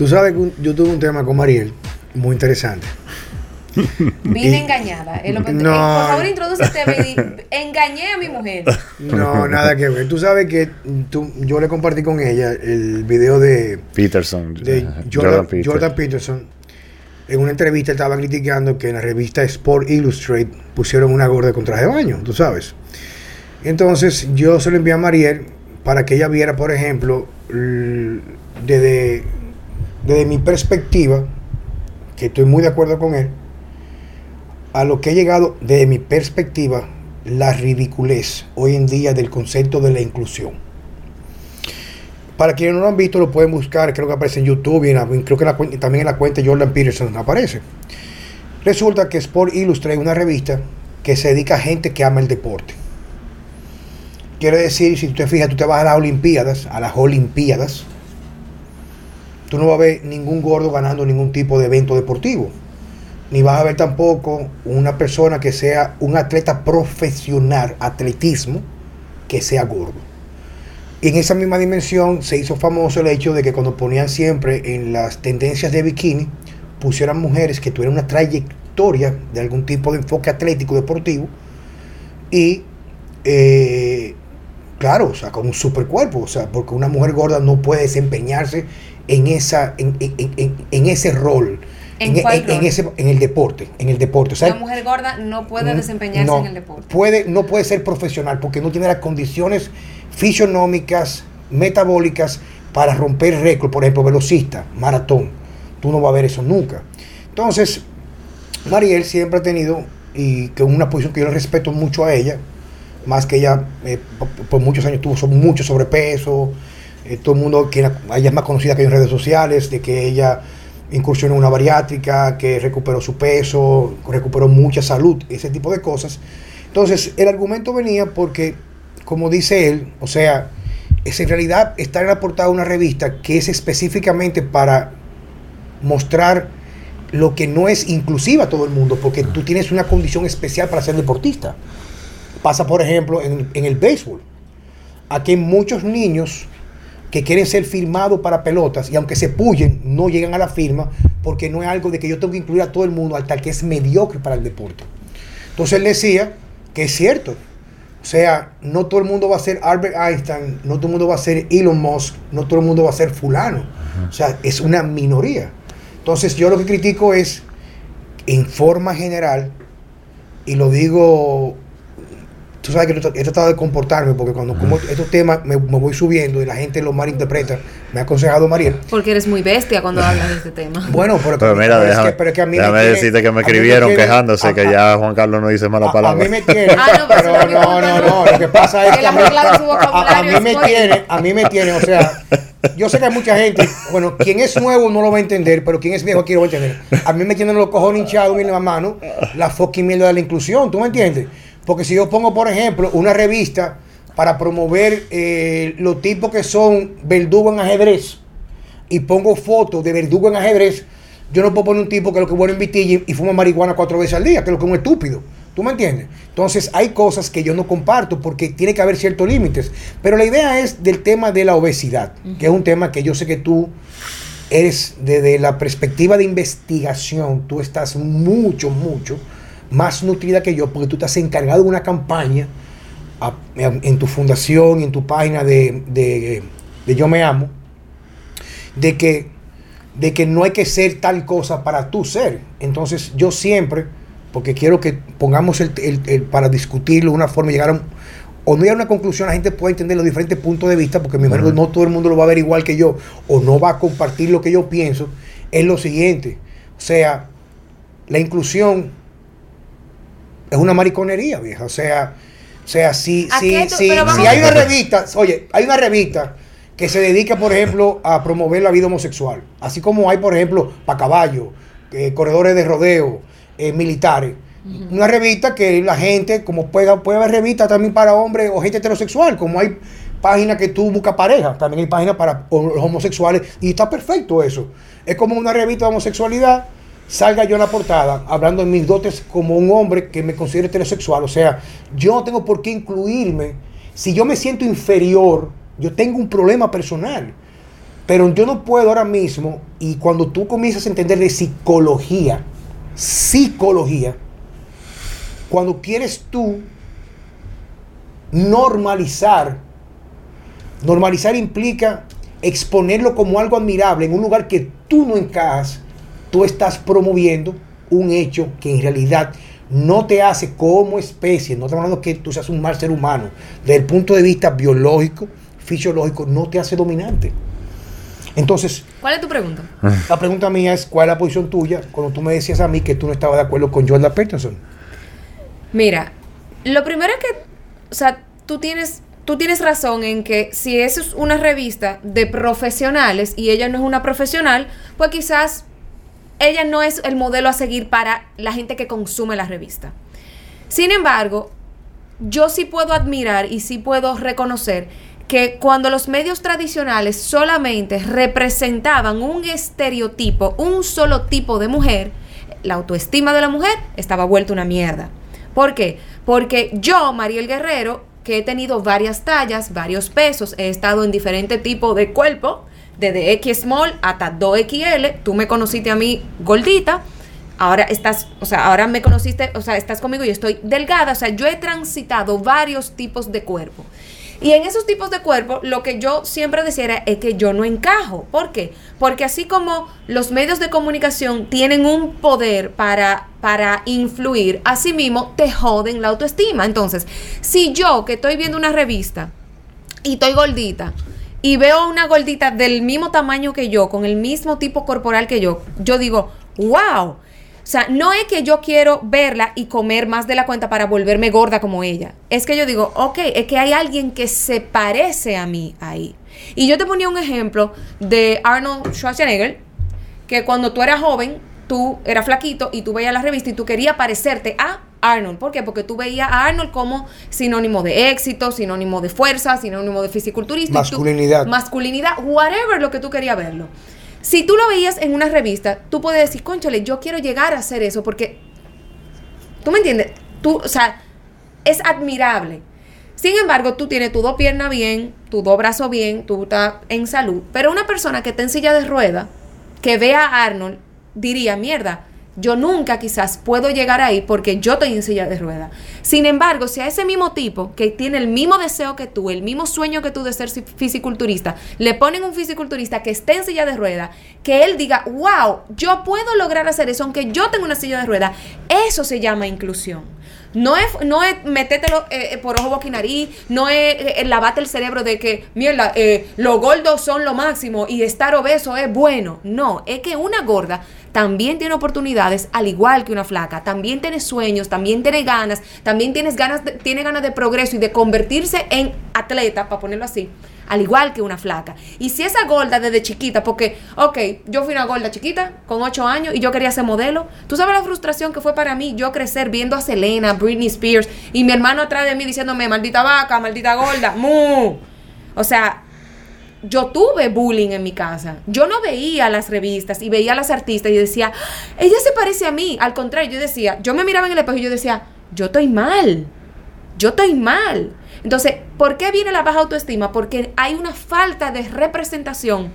Tú sabes que yo tuve un tema con Mariel muy interesante. Vine engañada. no. Por favor, introduce este video. Engañé a mi mujer. No, nada que ver. Tú sabes que tú, yo le compartí con ella el video de Peterson. De Jordan, Peterson. En una entrevista estaba criticando que en la revista Sport Illustrated pusieron una gorda con traje de baño, tú sabes. Entonces yo se lo envié a Mariel para que ella viera, por ejemplo, desde, desde mi perspectiva, que estoy muy de acuerdo con él, a lo que he llegado desde mi perspectiva, la ridiculez hoy en día del concepto de la inclusión. Para quienes no lo han visto, lo pueden buscar, creo que aparece en YouTube y creo que también en la cuenta de Jordan Peterson aparece. Resulta que Sport Illustrated es una revista que se dedica a gente que ama el deporte. Quiere decir, si tú te fijas, tú te vas a las Olimpiadas, a las Olimpiadas, tú no vas a ver ningún gordo ganando ningún tipo de evento deportivo ni vas a ver tampoco una persona que sea un atleta profesional, atletismo, que sea gordo. Y en esa misma dimensión se hizo famoso el hecho de que cuando ponían siempre en las tendencias de bikini, pusieran mujeres que tuvieran una trayectoria de algún tipo de enfoque atlético deportivo y eh, claro, o sea, con un super cuerpo, o sea, porque una mujer gorda no puede desempeñarse en, esa, en, en ese rol ¿En, en, ese, en el deporte, en el deporte. O mujer gorda no puede desempeñarse en el deporte. Puede, no puede ser profesional porque no tiene las condiciones fisionómicas, metabólicas para romper récord, por ejemplo, velocista, maratón. Tú no vas a ver eso nunca. Entonces, Mariel siempre ha tenido, y que una posición que yo le respeto mucho a ella, más que ella eh, por muchos años tuvo mucho sobrepeso, eh, todo el mundo, que ella es más conocida que en redes sociales, de que ella incursionó en una bariátrica, que recuperó su peso, recuperó mucha salud, ese tipo de cosas. Entonces, el argumento venía porque, como dice él, o sea, es en realidad estar en la portada de una revista que es específicamente para mostrar lo que no es inclusiva a todo el mundo, porque tú tienes una condición especial para ser deportista. Pasa, por ejemplo, en, en el béisbol. Aquí hay muchos niños que quieren ser firmados para pelotas y aunque se puyen, no llegan a la firma porque no es algo de que yo tengo que incluir a todo el mundo, hasta que es mediocre para el deporte. Entonces él decía que es cierto. O sea, no todo el mundo va a ser Albert Einstein, no todo el mundo va a ser Elon Musk, no todo el mundo va a ser fulano. O sea, es una minoría. Entonces yo lo que critico es, en forma general, y lo digo tú sabes que he tratado de comportarme porque cuando como estos temas me, voy subiendo y la gente los malinterpreta, me ha aconsejado Mariel. Porque eres muy bestia cuando hablas de este tema. Bueno, pero, mira, déjame, es que, a mí déjame decirte que me escribieron quejándose que ya Juan Carlos no dice mala palabra. A, mí me tiene, ah, no, pero, no, no, no, lo que pasa es que, a, mí me tiene, a mí me tiene, o sea, yo sé que hay mucha gente, bueno, quien es nuevo no lo va a entender, pero quien es viejo aquí lo va a entender. A mí me tienen los cojones hinchados en la mano la fucking mierda de la inclusión, ¿tú me entiendes? Porque si yo pongo, por ejemplo, una revista para promover eh, los tipos que son verdugo en ajedrez y pongo fotos de verdugo en ajedrez, yo no puedo poner un tipo que lo que bueno en vitilla y fuma marihuana cuatro veces al día, que es lo que es un estúpido. ¿Tú me entiendes? Entonces hay cosas que yo no comparto porque tiene que haber ciertos límites. Pero la idea es del tema de la obesidad, que es un tema que yo sé que tú eres desde la perspectiva de investigación, tú estás mucho, mucho más nutrida que yo, porque tú te has encargado de una campaña en tu fundación y en tu página de, Yo Me Amo, de que, de que no hay que ser tal cosa para tú ser. Entonces yo siempre, porque quiero que pongamos el, para discutirlo de una forma, llegar a o no llegar a una conclusión, la gente puede entender los diferentes puntos de vista, porque mi no todo el mundo lo va a ver igual que yo, o no va a compartir lo que yo pienso, es lo siguiente. O sea, la inclusión es una mariconería, vieja. O sea, o sea, si, si, si, si hay una revista, oye, hay una revista que se dedica, por ejemplo, a promover la vida homosexual. Así como hay, por ejemplo, para caballo, eh, corredores de rodeo, eh, militares. Una revista que la gente, como puede, puede haber revistas también para hombres o gente heterosexual, como hay páginas que tú buscas pareja, también hay páginas para los homosexuales, y está perfecto eso. Es como una revista de homosexualidad salga yo en la portada hablando de mis dotes como un hombre que me considero heterosexual. O sea, yo no tengo por qué incluirme. Si yo me siento inferior, yo tengo un problema personal. Pero yo no puedo ahora mismo, y cuando tú comienzas a entender de psicología, psicología, cuando quieres tú normalizar, normalizar implica exponerlo como algo admirable en un lugar que tú no encajas, tú estás promoviendo un hecho que en realidad no te hace como especie, no estamos hablando que tú seas un mal ser humano, desde el punto de vista biológico, fisiológico, no te hace dominante. Entonces, ¿cuál es tu pregunta? La pregunta mía es, ¿cuál es la posición tuya cuando tú me decías a mí que tú no estabas de acuerdo con Jordan Peterson? Mira, lo primero es que, o sea, tú tienes, tú tienes razón en que si eso es una revista de profesionales y ella no es una profesional, pues quizás ella no es el modelo a seguir para la gente que consume la revista. Sin embargo, yo sí puedo admirar y sí puedo reconocer que cuando los medios tradicionales solamente representaban un estereotipo, un solo tipo de mujer, la autoestima de la mujer estaba vuelta una mierda. ¿Por qué? Porque yo, Mariel Guerrero, que he tenido varias tallas, varios pesos, he estado en diferentes tipos de cuerpo, desde X small hasta 2XL, tú me conociste a mí gordita, ahora estás, o sea, ahora me conociste, o sea, estás conmigo y estoy delgada, o sea, yo he transitado varios tipos de cuerpo. Y en esos tipos de cuerpo, lo que yo siempre decía es que yo no encajo. ¿Por qué? Porque así como los medios de comunicación tienen un poder para, para influir, así mismo te joden la autoestima. Entonces, si yo que estoy viendo una revista y estoy gordita, y veo una gordita del mismo tamaño que yo, con el mismo tipo corporal que yo, yo digo, wow, o sea, no es que yo quiero verla y comer más de la cuenta para volverme gorda como ella. Es que yo digo, ok, es que hay alguien que se parece a mí ahí. Y yo te ponía un ejemplo de Arnold Schwarzenegger, que cuando tú eras joven, tú eras flaquito y tú veías la revista y tú querías parecerte a Arnold. ¿Por qué? Porque tú veías a Arnold como sinónimo de éxito, sinónimo de fuerza, sinónimo de fisiculturista. Masculinidad. masculinidad, whatever lo que tú querías verlo. Si tú lo veías en una revista, tú puedes decir, conchale, yo quiero llegar a hacer eso porque, ¿tú me entiendes? Tú, o sea, es admirable. Sin embargo, tú tienes tu dos piernas bien, tu dos brazos bien, tú estás en salud. Pero una persona que está en silla de rueda, que vea a Arnold, diría, mierda, yo nunca quizás puedo llegar ahí porque yo estoy en silla de rueda. Sin embargo, si a ese mismo tipo que tiene el mismo deseo que tú, el mismo sueño que tú de ser fisiculturista, le ponen un fisiculturista que esté en silla de rueda, que él diga, wow, yo puedo lograr hacer eso aunque yo tengo una silla de rueda, eso se llama inclusión. No es, no es metételo eh, eh, por ojo, boca y nariz, no es eh, lavate el cerebro de que, mierda, los gordos son lo máximo y estar obeso es bueno. No, es que una gorda también tiene oportunidades al igual que una flaca. También tiene sueños, también tiene ganas, también tienes ganas tiene ganas de progreso y de convertirse en atleta, para ponerlo así al igual que una flaca. Y si esa gorda desde chiquita, porque, ok, yo fui una gorda chiquita con 8 años y yo quería ser modelo, tú sabes la frustración que fue para mí yo crecer viendo a Selena, Britney Spears y mi hermano atrás de mí diciéndome, maldita vaca, maldita gorda, mu. O sea, yo tuve bullying en mi casa. Yo no veía las revistas y veía a las artistas y decía, ella se parece a mí. Al contrario, yo decía, yo me miraba en el espejo y yo decía, yo estoy mal. Yo estoy mal. Entonces, ¿por qué viene la baja autoestima? Porque hay una falta de representación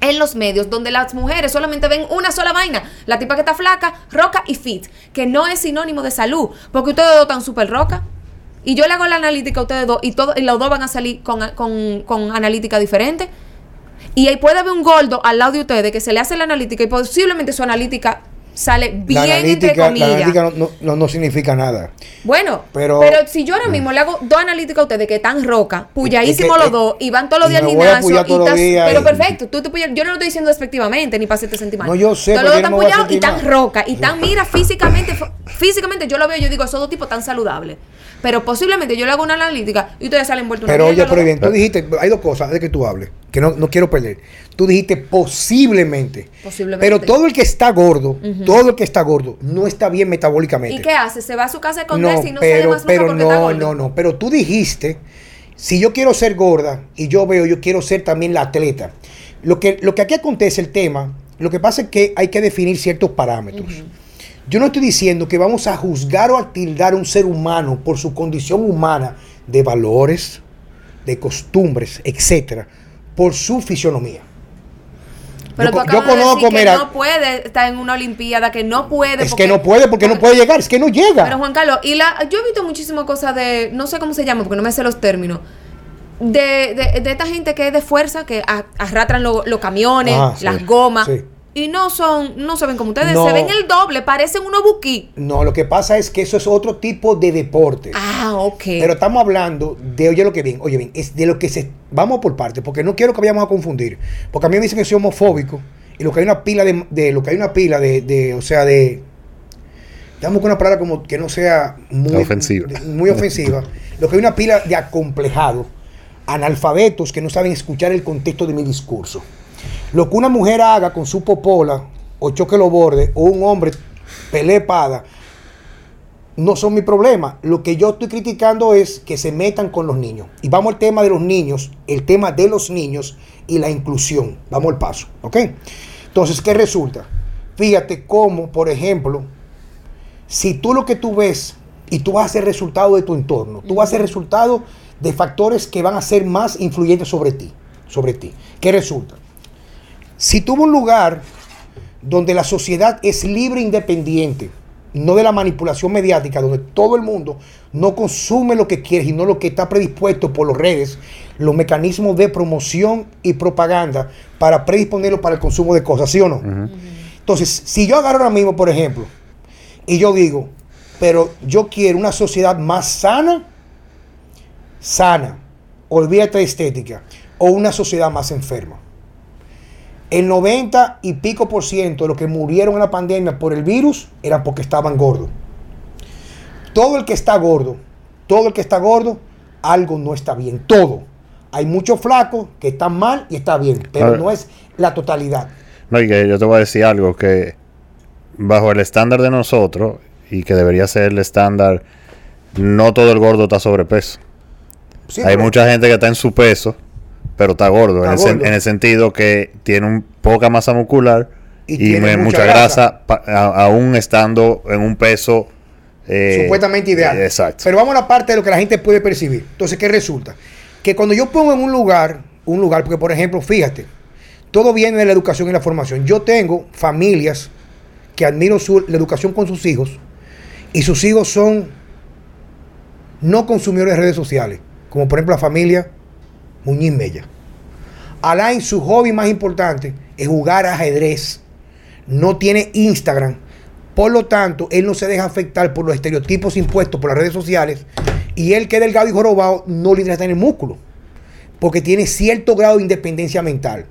en los medios donde las mujeres solamente ven una sola vaina, la tipa que está flaca, roca y fit, que no es sinónimo de salud, porque ustedes dos están súper roca. Y yo le hago la analítica a ustedes dos y, todo, y los dos van a salir con, con, con analítica diferente. Y ahí puede haber un gordo al lado de ustedes que se le hace la analítica y posiblemente su analítica sale bien entre comillas. La analítica no, no, significa nada. Bueno, pero, pero si yo ahora mismo le hago dos analíticas a ustedes que están roca, puyadísimos los dos, y van todos los días al gimnasio, y pero perfecto, tú te yo no lo estoy diciendo despectivamente ni para hacerte sentir mal. No, yo sé. Todos los dos están puyados y tan roca, y tan, mira, físicamente, físicamente yo lo veo, yo digo, esos dos tipos tan saludables. Pero posiblemente yo le hago una analítica y ustedes salen envueltos Pero oye, pero bien, tú dijiste, hay dos cosas de que tú hables, que no, no quiero perder. Tú dijiste posiblemente. Posiblemente. Pero todo el que está gordo, todo el que está gordo, no está bien metabólicamente. ¿Y qué hace? ¿Se va a su casa con no, y no pero, se más pero porque no, está gordo? no, no. Pero tú dijiste, si yo quiero ser gorda y yo veo, yo quiero ser también la atleta. Lo que, lo que aquí acontece, el tema, lo que pasa es que hay que definir ciertos parámetros. Yo no estoy diciendo que vamos a juzgar o a tildar a un ser humano por su condición humana de valores, de costumbres, etcétera, por su fisionomía. Pero yo, tú conozco, que no puede estar en una olimpiada, que no puede. Es que no puede porque no puede llegar, es que no llega. Pero Juan Carlos, y la, yo he visto muchísimas cosas de, no sé cómo se llama porque no me sé los términos. De, de, de esta gente que es de fuerza, que arrastran los camiones, ah, las gomas. Y no son, no se ven como ustedes, se ven el doble, parecen unos buquí. No, lo que pasa es que eso es otro tipo de deporte. Ah, ok. Pero estamos hablando de, oye lo que bien, oye bien, es de lo que se, vamos por parte, porque no quiero que vayamos a confundir. Porque a mí me dicen que soy homofóbico y lo que hay una pila de, lo que hay una pila de, de o sea, de, digamos con una palabra como que no sea muy ofensiva. muy ofensiva. lo que hay una pila de acomplejados, analfabetos que no saben escuchar el contexto de mi discurso. Lo que una mujer haga con su popola, o choque los bordes, o un hombre pelee espada, no son mi problema. Lo que yo estoy criticando es que se metan con los niños. Y vamos al tema de los niños, el tema de los niños y la inclusión. Vamos al paso, ¿ok? Entonces, ¿qué resulta? Fíjate cómo, por ejemplo, si tú lo que tú ves y tú vas a resultado de tu entorno, tú vas a ser resultado de factores que van a ser más influyentes sobre ti, sobre ti. ¿Qué resulta? Si tuvo un lugar donde la sociedad es libre e independiente, no de la manipulación mediática, donde todo el mundo no consume lo que quiere, sino lo que está predispuesto por las redes, los mecanismos de promoción y propaganda para predisponerlo para el consumo de cosas, ¿sí o no? Entonces, si yo agarro ahora mismo, por ejemplo, y yo digo, pero yo quiero una sociedad más sana, sana, olvídate de estética, o una sociedad más enferma. El 90 y pico por ciento de los que murieron en la pandemia por el virus eran porque estaban gordos. Todo el que está gordo, todo el que está gordo, algo no está bien. Todo. Hay muchos flacos que están mal y está bien, pero no es la totalidad. No, y que yo te voy a decir algo que bajo el estándar de nosotros y que debería ser el estándar, no todo el gordo está sobrepeso. Hay mucha gente que está en su peso pero está gordo, en, El, sentido que tiene un poca masa muscular y, mucha, grasa, aún estando en un peso eh, supuestamente ideal. exacto. Pero vamos a la parte de lo que la gente puede percibir. Entonces, ¿qué resulta? Que cuando yo pongo en un lugar, un lugar, porque por ejemplo, fíjate, todo viene de la educación y la formación. Yo tengo familias que admiro la educación con sus hijos y sus hijos son no consumidores de redes sociales, como por ejemplo la familia Muñiz Mella. Alain, su hobby más importante es jugar ajedrez. No tiene Instagram. Por lo tanto, él no se deja afectar por los estereotipos impuestos por las redes sociales. Y él que delgado y jorobado no le interesa tener músculo. Porque tiene cierto grado de independencia mental.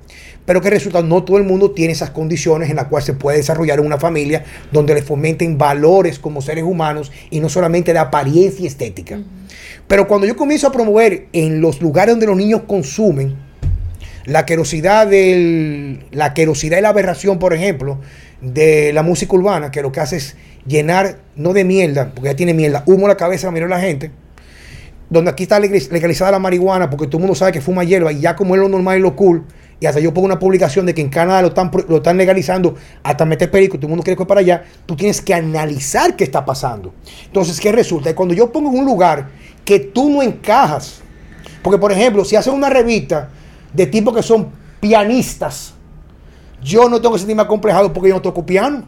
Pero que resulta, no todo el mundo tiene esas condiciones en las cuales se puede desarrollar una familia donde le fomenten valores como seres humanos y no solamente de apariencia estética. Pero cuando yo comienzo a promover en los lugares donde los niños consumen, la querosidad del, la querosidad y la aberración, por ejemplo, de la música urbana, que lo que hace es llenar, no de mierda, porque ya tiene mierda, humo en la cabeza la la gente, donde aquí está legalizada la marihuana, porque todo el mundo sabe que fuma hierba, y ya como es lo normal y lo cool, y hasta yo pongo una publicación de que en Canadá lo están, lo están legalizando hasta meter perico, todo el mundo quiere ir para allá, tú tienes que analizar qué está pasando. Entonces, ¿qué resulta? Cuando yo pongo en un lugar que tú no encajas. Porque, por ejemplo, si hacen una revista de tipos que son pianistas, yo no tengo que sentirme acomplejado porque yo no toco piano.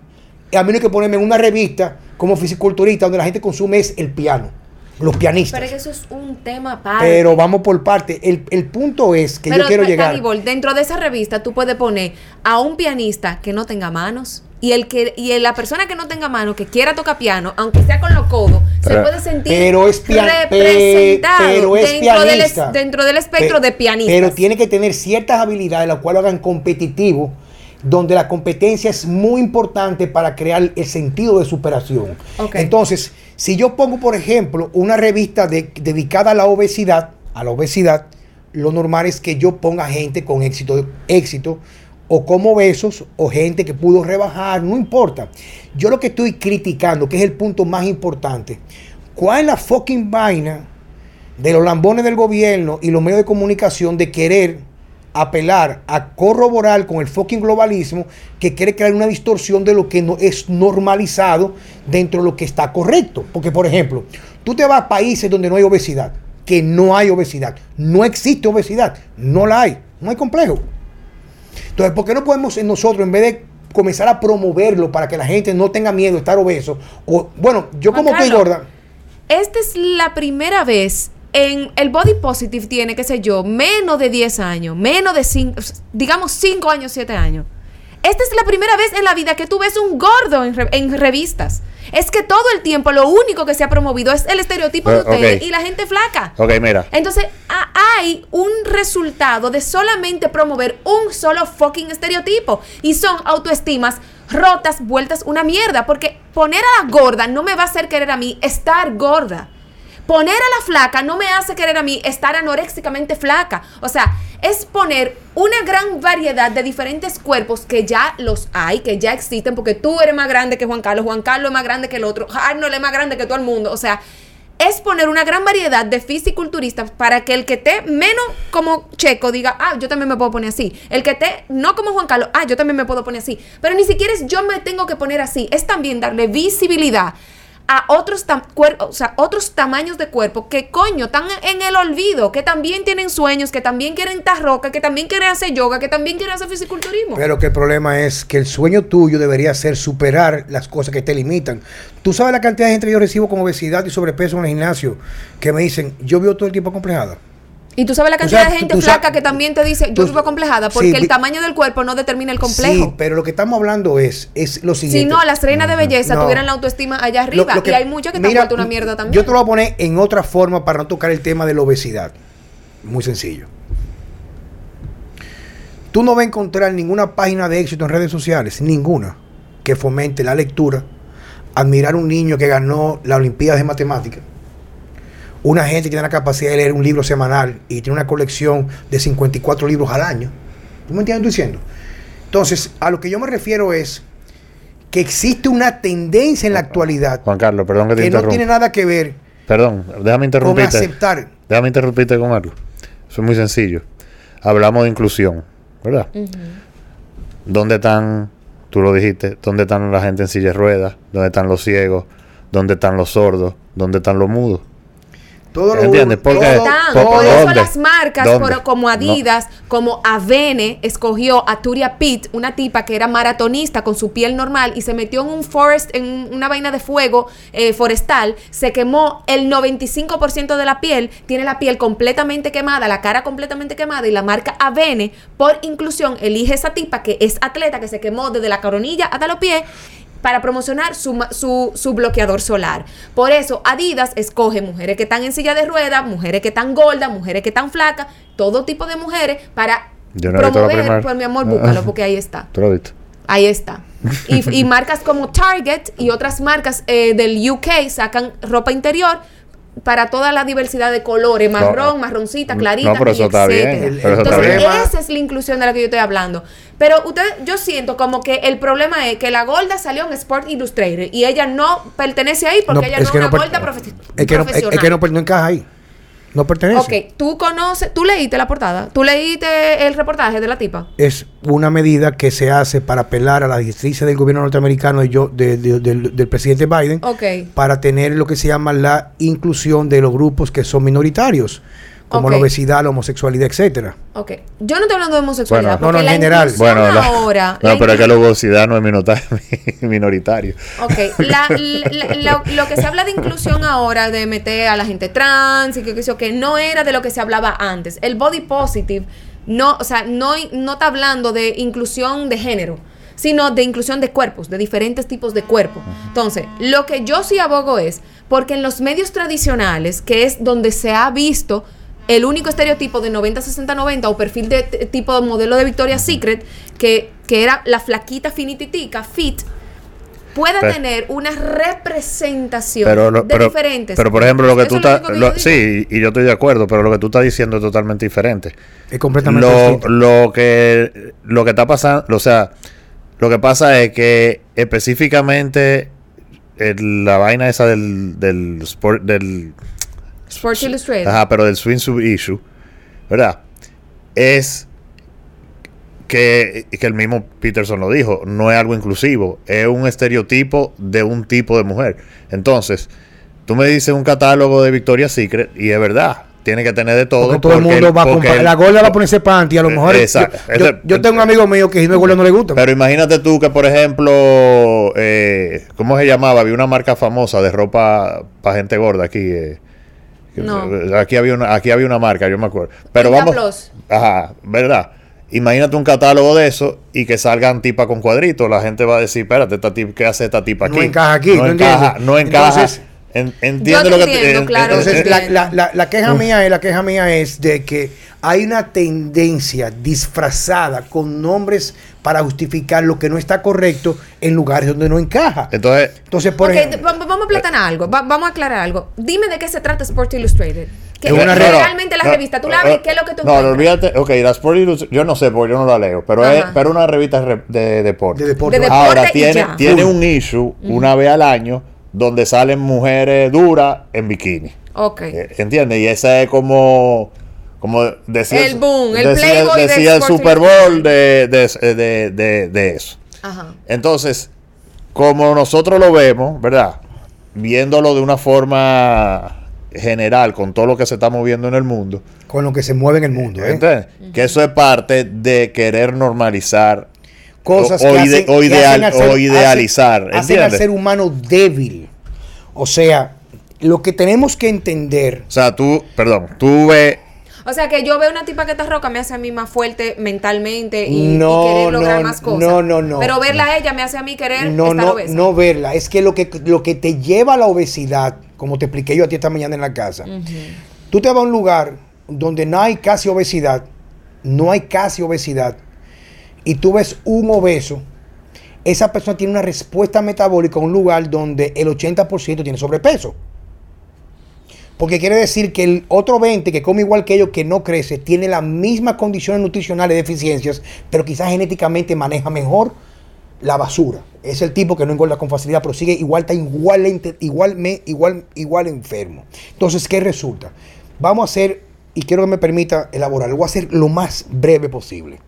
Y a mí no hay que ponerme en una revista como fisiculturista donde la gente consume es el piano. Los pianistas. Pero eso es un tema aparte. Pero vamos por parte. El, punto es que yo quiero llegar. dentro de esa revista tú puedes poner a un pianista que no tenga manos y el que y la persona que no tenga mano que quiera tocar piano aunque sea con los codos se puede sentir pero es representado pero es dentro, del, dentro del espectro de pianistas pero tiene que tener ciertas habilidades las cuales lo hagan competitivo donde la competencia es muy importante para crear el sentido de superación entonces si yo pongo por ejemplo una revista dedicada a la obesidad a la obesidad lo normal es que yo ponga gente con éxito éxito o como besos o gente que pudo rebajar, no importa. Yo lo que estoy criticando, que es el punto más importante, ¿cuál es la fucking vaina de los lambones del gobierno y los medios de comunicación de querer apelar a corroborar con el fucking globalismo que quiere crear una distorsión de lo que no es normalizado dentro de lo que está correcto? Porque, por ejemplo, tú te vas a países donde no hay obesidad, que no hay obesidad, no existe obesidad, no la hay, no hay complejo. Entonces, ¿por qué no podemos nosotros, en vez de comenzar a promoverlo para que la gente no tenga miedo de estar obeso? O, bueno, yo como estoy gorda. Esta es la primera vez en el body positive tiene, qué sé yo, menos de 10 años, menos de 5, digamos 5 años, 7 años. Esta es la primera vez en la vida que tú ves un gordo en, revistas. Es que todo el tiempo lo único que se ha promovido es el estereotipo de ustedes y la gente flaca. Ok, mira. Entonces, hay un resultado de solamente promover un solo fucking estereotipo. Y son autoestimas rotas, vueltas una mierda. Porque poner a la gorda no me va a hacer querer a mí estar gorda poner a la flaca no me hace querer a mí estar anoréxicamente flaca. O sea, es poner una gran variedad de diferentes cuerpos que ya los hay, que ya existen, porque tú eres más grande que Juan Carlos, Juan Carlos es más grande que el otro, Arnold es más grande que todo el mundo. O sea, es poner una gran variedad de fisiculturistas para que el que esté menos como Checo diga, ah, yo también me puedo poner así. El que esté no como Juan Carlos, ah, yo también me puedo poner así. Pero ni siquiera es yo me tengo que poner así. Es también darle visibilidad a otros, o sea, otros tamaños de cuerpo que coño están en el olvido, que también tienen sueños, que también quieren estar roca, que también quieren hacer yoga, que también quieren hacer fisiculturismo. Pero que el problema es que el sueño tuyo debería ser superar las cosas que te limitan. Tú sabes la cantidad de gente que yo recibo con obesidad y sobrepeso en el gimnasio que me dicen, yo veo todo el tiempo complejada. Y tú sabes la cantidad de gente flaca que también te dice, yo vivo complejada, porque el tamaño del cuerpo no determina el complejo. Sí, pero lo que estamos hablando es, es lo siguiente. Si no, las reinas de belleza tuvieran la autoestima allá arriba. y hay muchas que te han vuelto una mierda también. Yo te lo voy a poner en otra forma para no tocar el tema de la obesidad. Muy sencillo. Tú no vas a encontrar ninguna página de éxito en redes sociales, ninguna, que fomente la lectura, admirar a un niño que ganó la Olimpiada de Matemáticas una gente que tiene la capacidad de leer un libro semanal y tiene una colección de 54 libros al año. ¿Tú me entiendes diciendo? Entonces, a lo que yo me refiero es que existe una tendencia en la actualidad. Juan Carlos, perdón que te Que no tiene nada que ver. Perdón, déjame interrumpirte. Con aceptar. Déjame interrumpirte con algo. Eso es muy sencillo. Hablamos de inclusión, ¿verdad? ¿Dónde están, tú lo dijiste, dónde están la gente en silla de ruedas? ¿Dónde están los ciegos? ¿Dónde están los sordos? ¿Dónde están los mudos? Todo lo ¿Entiendes? Porque, por, eso las marcas como Adidas, como Avene, escogió a Turia Pitt, una tipa que era maratonista con su piel normal y se metió en un forest, en una vaina de fuego eh, forestal, se quemó el 95% de la piel, tiene la piel completamente quemada, la cara completamente quemada y la marca Avene, por inclusión, elige esa tipa que es atleta, que se quemó desde la coronilla hasta los pies para promocionar su, su, bloqueador solar. Por eso Adidas escoge mujeres que están en silla de ruedas, mujeres que están gordas, mujeres que están flacas, todo tipo de mujeres para promover, pues mi amor, búscalo porque ahí está. Ahí está. Y, marcas como Target y otras marcas eh, del UK sacan ropa interior para toda la diversidad de colores, marrón, marroncita, clarita, no, Entonces, esa es la inclusión de la que yo estoy hablando. Pero usted, yo siento como que el problema es que la gorda salió en Sport Illustrated y ella no pertenece ahí porque ella no es una gorda profesional. Es que, no, es que no, encaja ahí. No pertenece. Ok, tú conoces, tú leíste la portada, tú leíste el reportaje de la tipa. Es una medida que se hace para apelar a la directrices del gobierno norteamericano y yo, del, presidente Biden para tener lo que se llama la inclusión de los grupos que son minoritarios como la obesidad, la homosexualidad, etcétera. Ok. Yo no estoy hablando de homosexualidad. Bueno, no, no, en general. Bueno, ahora. No, pero es que la obesidad no es minoritario. Ok. lo que se habla de inclusión ahora, de meter a la gente trans y que, que, que no era de lo que se hablaba antes. El body positive, no, o sea, no, no está hablando de inclusión de género sino de inclusión de cuerpos, de diferentes tipos de cuerpos. Entonces, lo que yo sí abogo es, porque en los medios tradicionales, que es donde se ha visto el único estereotipo de 90-60-90 o perfil de tipo de modelo de Victoria's Secret, que, que era la flaquita finititica, fit, pueda tener una representación de diferentes. Pero por ejemplo, lo que tú estás. Sí, y yo estoy de acuerdo, pero lo que tú estás diciendo es totalmente diferente. Es completamente lo, Lo que, lo que está pasando, o sea, lo que pasa es que específicamente la vaina esa del, del, sport, del Sports Illustrated. Ajá, pero del swing sub issue, ¿verdad? Es que, que el mismo Peterson lo dijo, no es algo inclusivo, es un estereotipo de un tipo de mujer. Entonces, tú me dices un catálogo de Victoria's Secret y es verdad, tiene que tener de todo. Porque todo el mundo va a comprar. La gorda va a ponerse panty, a lo mejor. Exacto. Yo, tengo un amigo mío que si no es gorda no le gusta. Pero imagínate tú que, por ejemplo, eh, ¿cómo se llamaba? Había una marca famosa de ropa para gente gorda aquí. Eh, Aquí había una, aquí había una marca, yo me acuerdo. Pero vamos. Ajá, ¿verdad? Imagínate un catálogo de eso y que salgan tipa con cuadritos. La gente va a decir, espérate, esta tipa, ¿qué hace esta tipa aquí? No encaja aquí, no, encaja, no encaja. entiende lo que claro, Entonces, la, la, la, queja mía es, la queja mía es de que hay una tendencia disfrazada con nombres para justificar lo que no está correcto en lugares donde no encaja. Entonces, Entonces por ejemplo, vamos a platanar algo, vamos a aclarar algo. Dime de qué se trata Sport Illustrated. Que una realmente la revista, tú la ves, ¿qué es lo que tú No, no olvídate, ok, la Sport Illustrated, yo no sé porque yo no la leo, pero es pero una revista de deporte. De deporte. Ahora tiene, tiene un issue una vez al año donde salen mujeres duras en bikini. Ok. Eh, ¿Entiendes? Y esa es como como decía el boom, el decía, decía el Super Bowl de, de, de, de eso. Ajá. Entonces, como nosotros lo vemos, ¿verdad? Viéndolo de una forma general, con todo lo que se está moviendo en el mundo. Con lo que se mueve en el mundo, ¿eh? Que eso es parte de querer normalizar cosas o, o, ideal, o idealizar. Hacen, al ser humano débil. O sea, lo que tenemos que entender. O sea, tú, perdón, tú ves o sea, que yo veo una tipa que está roca me hace a mí más fuerte mentalmente y, querer lograr más cosas. No, no, no. Pero verla a ella me hace a mí querer no, estar no, obesa. No verla. Es que lo, que lo que te lleva a la obesidad, como te expliqué yo a ti esta mañana en la casa, tú te vas a un lugar donde no hay casi obesidad, no hay casi obesidad, y tú ves un obeso, esa persona tiene una respuesta metabólica a un lugar donde el 80% tiene sobrepeso. Porque quiere decir que el otro 20 que come igual que ellos, que no crece, tiene las mismas condiciones nutricionales de deficiencias, pero quizás genéticamente maneja mejor la basura. Es el tipo que no engorda con facilidad, pero sigue igual, está igual, igual, igual, igual enfermo. Entonces, ¿qué resulta? Vamos a hacer, y quiero que me permita elaborar, voy a hacer lo más breve posible.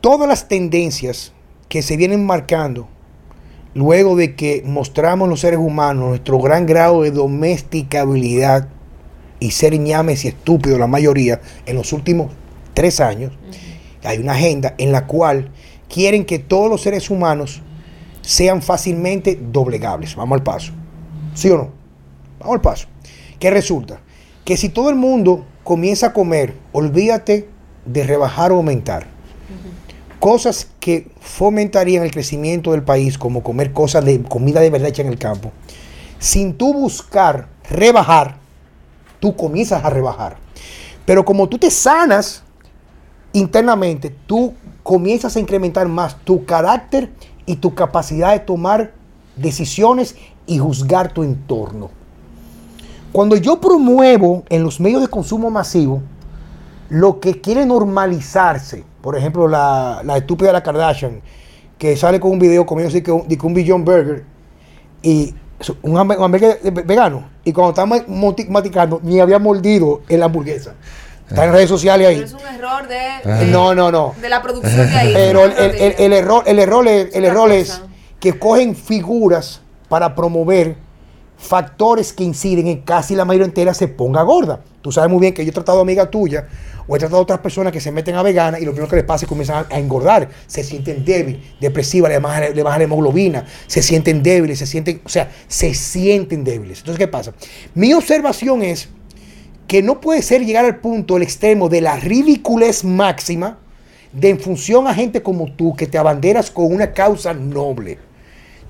Todas las tendencias que se vienen marcando luego de que mostramos los seres humanos nuestro gran grado de domesticabilidad y ser ñames y estúpidos la mayoría en los últimos tres años, hay una agenda en la cual quieren que todos los seres humanos sean fácilmente doblegables. Vamos al paso. ¿Sí o no? Vamos al paso. ¿Qué resulta? Que si todo el mundo comienza a comer, olvídate de rebajar o aumentar cosas que fomentarían el crecimiento del país, como comer cosas de comida de verdad hecha en el campo, sin tú buscar rebajar, tú comienzas a rebajar. Pero como tú te sanas internamente, tú comienzas a incrementar más tu carácter y tu capacidad de tomar decisiones y juzgar tu entorno. Cuando yo promuevo en los medios de consumo masivo lo que quiere normalizarse, por ejemplo, la, la estúpida de la Kardashian, que sale con un video comiendo así que un, un billón burger y un, hamburguesa vegano. Y cuando estaba maticando, ni había mordido en la hamburguesa. Está en redes sociales ahí. Pero es un error de, ah. no, no, no. de la producción de ahí. Pero el, el, el, error, el error, es, el error es que cogen figuras para promover factores que inciden en casi la mayoría entera se ponga gorda. Tú sabes muy bien que yo he tratado amiga tuya o he tratado a otras personas que se meten a vegana y lo primero que les pasa es que comienzan a, engordar, se sienten débiles, depresivas, le baja, le baja la hemoglobina, se sienten débiles, se sienten, o sea, se sienten débiles. Entonces, ¿qué pasa? Mi observación es que no puede ser llegar al punto, el extremo de la ridiculez máxima de en función a gente como tú que te abanderas con una causa noble.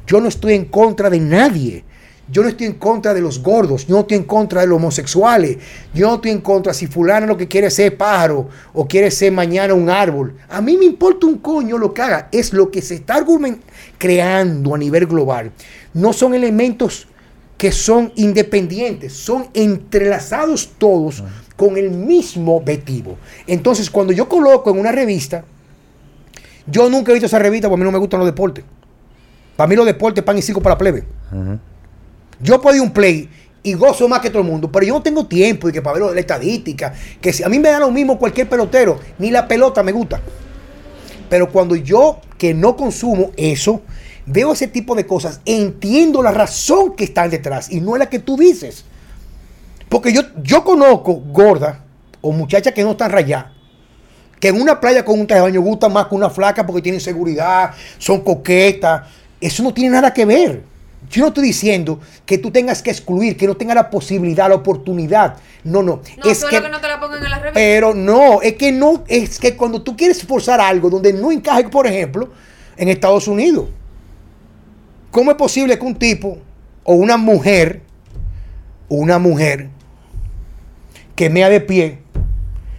Yo no estoy en contra de nadie. Yo no estoy en contra de los gordos, yo no estoy en contra de los homosexuales, yo no estoy en contra si fulano lo que quiere ser pájaro o quiere ser mañana un árbol. A mí me importa un coño lo que haga, es lo que se está creando a nivel global. No son elementos que son independientes, son entrelazados todos con el mismo objetivo. Entonces, cuando yo coloco en una revista, yo nunca he visto esa revista porque a mí no me gustan los deportes. Para mí los deportes pan y cinco para la plebe. Yo puedo ir un play y gozo más que todo el mundo, pero yo no tengo tiempo y que para ver la estadística, que si a mí me da lo mismo cualquier pelotero, ni la pelota me gusta. Pero cuando yo que no consumo eso, veo ese tipo de cosas, entiendo la razón que están detrás y no es la que tú dices. Porque yo, yo conozco gordas o muchachas que no están rayadas, que en una playa con un traje de baño gusta más que una flaca porque tienen seguridad, son coquetas. Eso no tiene nada que ver. Yo no estoy diciendo que tú tengas que excluir, que no tenga la posibilidad, la oportunidad. No, no. No, es que, que, no te la pongan en la revista. Pero no, es que no, es que cuando tú quieres forzar algo donde no encaje, por ejemplo, en Estados Unidos, ¿cómo es posible que un tipo o una mujer, una mujer que mea de pie,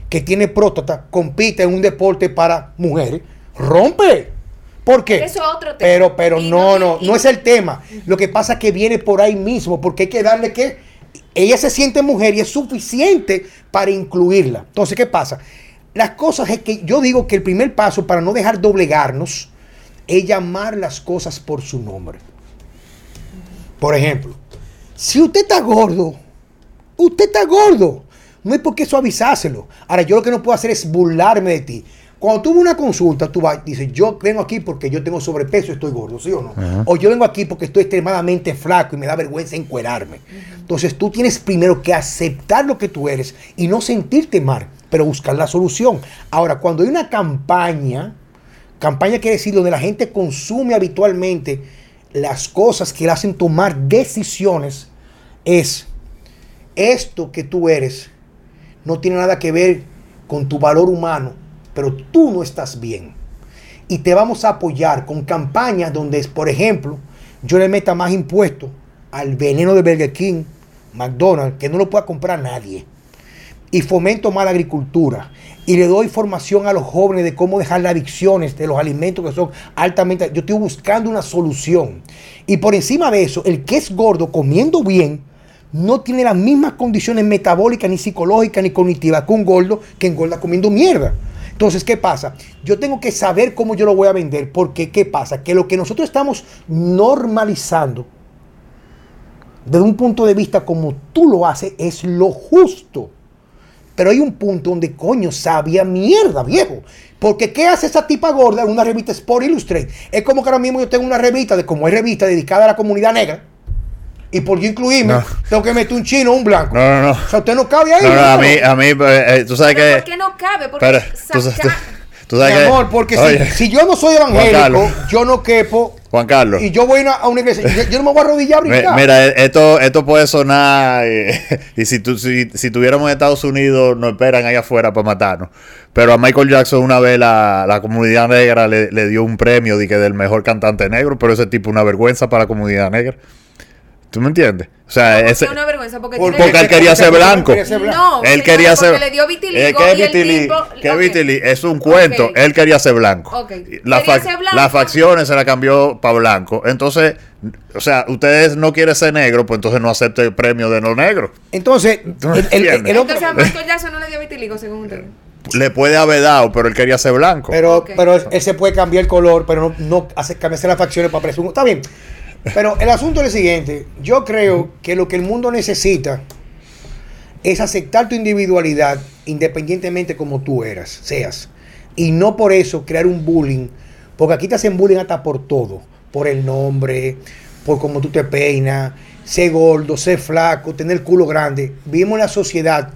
que tiene próstata, compite en un deporte para mujeres, rompe? ¿Por qué? Eso es otro tema. Pero, pero no, no, no, es el tema. Lo que pasa es que viene por ahí mismo, porque hay que darle que ella se siente mujer y es suficiente para incluirla. Entonces, ¿qué pasa? Las cosas es que yo digo que el primer paso para no dejar doblegarnos es llamar las cosas por su nombre. Por ejemplo, si usted está gordo, usted está gordo. No hay por qué suavizárselo. Ahora, yo lo que no puedo hacer es burlarme de ti. Cuando tuve una consulta, tú vas, dices, yo vengo aquí porque yo tengo sobrepeso y estoy gordo, ¿sí o no? O yo vengo aquí porque estoy extremadamente flaco y me da vergüenza encuerarme. Entonces tú tienes primero que aceptar lo que tú eres y no sentirte mal, pero buscar la solución. Ahora, cuando hay una campaña, campaña quiere decir donde la gente consume habitualmente las cosas que le hacen tomar decisiones, es esto que tú eres no tiene nada que ver con tu valor humano pero tú no estás bien. Y te vamos a apoyar con campañas donde, por ejemplo, yo le meta más impuestos al veneno de Burger King, McDonald's, que no lo pueda comprar nadie. Y fomento más la agricultura. Y le doy formación a los jóvenes de cómo dejar las adicciones de los alimentos que son altamente... Yo estoy buscando una solución. Y por encima de eso, el que es gordo comiendo bien, no tiene las mismas condiciones metabólicas, ni psicológicas, ni cognitivas que un gordo que engorda comiendo mierda. Entonces, ¿qué pasa? Yo tengo que saber cómo yo lo voy a vender, porque ¿qué pasa? Que lo que nosotros estamos normalizando, desde un punto de vista como tú lo haces, es lo justo. Pero hay un punto donde, coño, sabía mierda, viejo. Porque ¿qué hace esa tipa gorda en una revista Sport Illustrated? Es como que ahora mismo yo tengo una revista, de como hay revista dedicada a la comunidad negra y por yo incluirme, tengo que meter un chino o un blanco. No, no, no. O sea, usted no cabe ahí. No, no, a mí, a mí, eh, eh, tú sabes que. ¿Por qué no cabe? Porque pero, tú, tú, tú, sabes Mi amor, porque si, si, yo no soy evangélico, yo no quepo. Juan Carlos. Y yo voy a una iglesia. Yo, yo no me voy a arrodillar a brincar. Mira, esto, esto puede sonar. y si, tu, si, si tuviéramos en Estados Unidos, nos esperan allá afuera para matarnos. Pero a Michael Jackson una vez la, la comunidad negra le, le, dio un premio de que del mejor cantante negro, pero ese tipo una vergüenza para la comunidad negra. ¿Tú me entiendes? O sea, ese, una vergüenza porque, porque él quería ser blanco. No, él quería ser. le dio vitiligo. Es que vitiligo, que vitiligo es un cuento. Okay. Él quería ser blanco. Okay. La quería ser blanco. Las facciones se la cambió para blanco. Entonces, o sea, ustedes no quieren ser negro, pues entonces no acepte el premio de no negro. Entonces, el, el, el, el otro... Entonces a Michael Jackson no le dio vitiligo, según usted. Le puede haber dado, pero él quería ser blanco. Pero, okay. pero él se puede cambiar el color, pero no, no hace cambiarse las facciones para presumir. Está bien. Pero el asunto es el siguiente. Yo creo que lo que el mundo necesita es aceptar tu individualidad independientemente como tú eras, seas. Y no por eso crear un bullying. Porque aquí te hacen bullying hasta por todo. Por el nombre, por cómo tú te peinas, ser gordo, ser flaco, tener el culo grande. Vivimos en la sociedad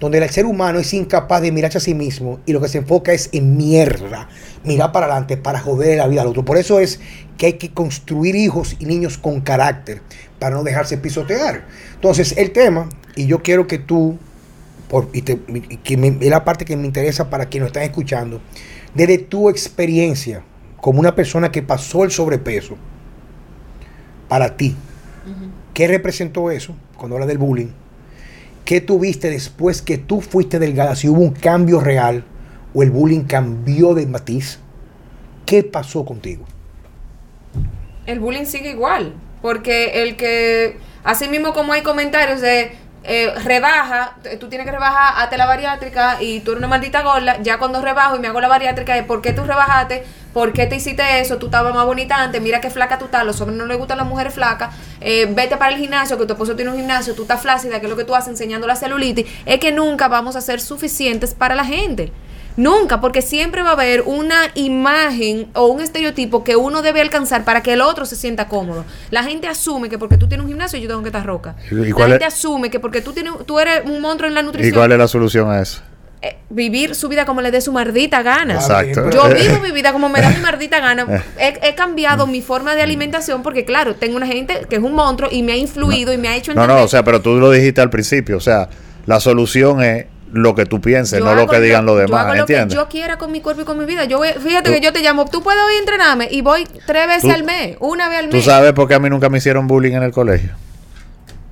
donde el ser humano es incapaz de mirarse a sí mismo y lo que se enfoca es en mierda, mirar para adelante para joder la vida al otro. Por eso es que hay que construir hijos y niños con carácter para no dejarse pisotear. Entonces, el tema, y yo quiero que tú, por, y, te, y que me, es la parte que me interesa para quienes nos están escuchando, desde tu experiencia como una persona que pasó el sobrepeso, para ti, uh -huh. ¿qué representó eso cuando habla del bullying? ¿Qué tuviste después que tú fuiste delgada? Si hubo un cambio real o el bullying cambió de matiz. ¿Qué pasó contigo? El bullying sigue igual. Porque el que, así mismo como hay comentarios de eh, rebaja, tú tienes que rebajar, hazte la bariátrica y tú eres una maldita gorda, ya cuando rebajo y me hago la bariátrica, ¿por qué tú rebajaste? ¿Por qué te hiciste eso? Tú estabas más bonita antes, mira qué flaca tú estás, los hombres no les gustan las mujeres flacas, eh, vete para el gimnasio, que tu esposo tiene un gimnasio, tú estás flácida, que es lo que tú haces enseñando la celulitis, es que nunca vamos a ser suficientes para la gente. Nunca, porque siempre va a haber una imagen o un estereotipo que uno debe alcanzar para que el otro se sienta cómodo. La gente asume que porque tú tienes un gimnasio yo tengo que estar roca. la gente asume que porque tú tienes tú eres un monstruo en la nutrición. ¿Y cuál es la solución a eso? Eh, vivir su vida como le dé su mardita gana. Exacto. Yo vivo mi vida como me da mi mardita gana. He, cambiado mi forma de alimentación porque, claro, tengo una gente que es un monstruo y me ha influido y me ha hecho entender. No, no, o sea, pero tú lo dijiste al principio. O sea, la solución es lo que tú pienses, no lo que digan los demás. Yo hago lo que yo quiera con mi cuerpo y con mi vida. Yo fíjate que yo te llamo, tú puedes a entrenarme y voy tres veces al mes, una vez al mes. ¿Tú sabes por qué a mí nunca me hicieron bullying en el colegio?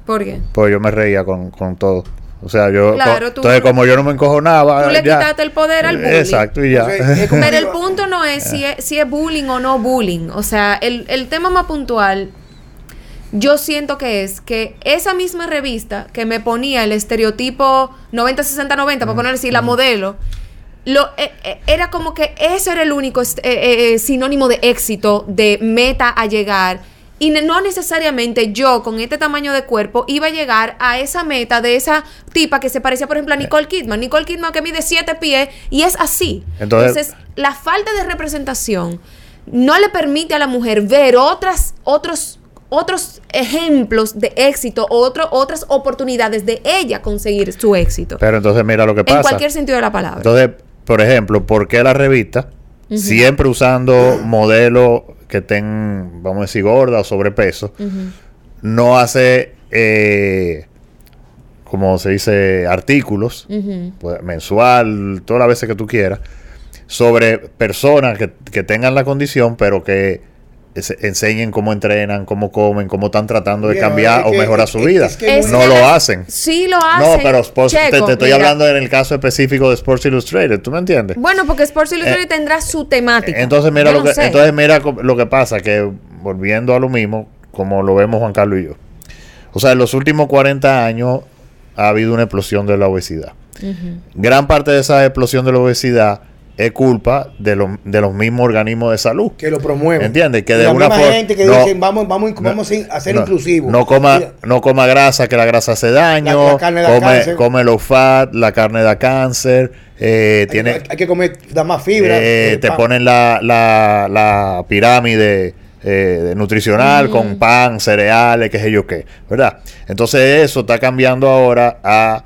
¿Por qué? Pues yo me reía con, con todo. O sea, yo. entonces, como yo no me encojonaba. Tú le quitaste el poder al bullying. Exacto, y ya. Pero el punto no es si es, si es bullying o no bullying. O sea, el, el tema más puntual yo siento que es que esa misma revista que me ponía el estereotipo 90-60-90, para poner así, la modelo, lo, eh, eh, era como que ese era el único eh, sinónimo de éxito, de meta a llegar. Y no necesariamente yo, con este tamaño de cuerpo, iba a llegar a esa meta de esa tipa que se parecía, por ejemplo, a Nicole Kidman. Nicole Kidman que mide 7 pies y es así. Entonces, la falta de representación no le permite a la mujer ver otras, otros otros ejemplos de éxito, otro, otras oportunidades de ella conseguir su éxito. Pero entonces mira lo que pasa. En cualquier sentido de la palabra. Entonces, por ejemplo, ¿por qué la revista, siempre usando modelos que estén, vamos a decir, gorda o sobrepeso, no hace, eh, como se dice, artículos, pues, mensual, todas las veces que tú quieras, sobre personas que, que tengan la condición, pero que enseñen cómo entrenan, cómo comen, cómo están tratando de cambiar o mejorar su vida. no lo hacen. Sí lo hacen. No, pero te, estoy hablando en el caso específico de Sports Illustrated, ¿tú me entiendes? Bueno, porque Sports eh, Illustrated tendrá su temática. Entonces mira, lo que, entonces mira lo que pasa, que volviendo a lo mismo, como lo vemos Juan Carlos y yo. O sea, en los últimos 40 años ha habido una explosión de la obesidad. Gran parte de esa explosión de la obesidad es culpa de, de los mismos organismos de salud. Que lo promueven. ¿Entiendes? Que de una forma. gente que dicen, vamos, vamos, vamos a ser inclusivos. No coma, no coma grasa, que la grasa hace daño. La, carne da come, cáncer. come low fat, la carne da cáncer. Eh, tiene, hay, que comer, da más fibra. Eh, eh, te ponen la, la, la pirámide. Eh, nutricional con pan, cereales, qué sé yo qué, ¿verdad? Entonces eso está cambiando ahora a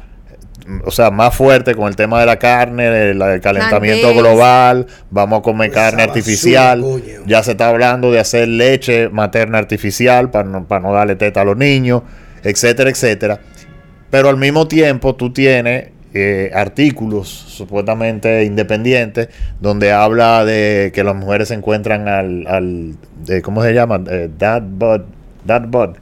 o sea, más fuerte con el tema de la carne, del, calentamiento global, vamos a comer carne artificial, ya se está hablando de hacer leche materna artificial para no, para no darle teta a los niños, etcétera, etcétera. Pero al mismo tiempo tú tienes eh, artículos supuestamente independientes donde habla de que las mujeres se encuentran al, al de, ¿cómo se llama? Eh, dad bod, dad bod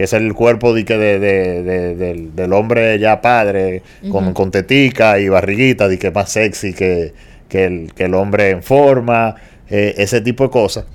que es el cuerpo de, de, del, hombre ya padre, con, con, tetica y barriguita, de que más sexy que, el, que el hombre en forma, eh, ese tipo de cosas.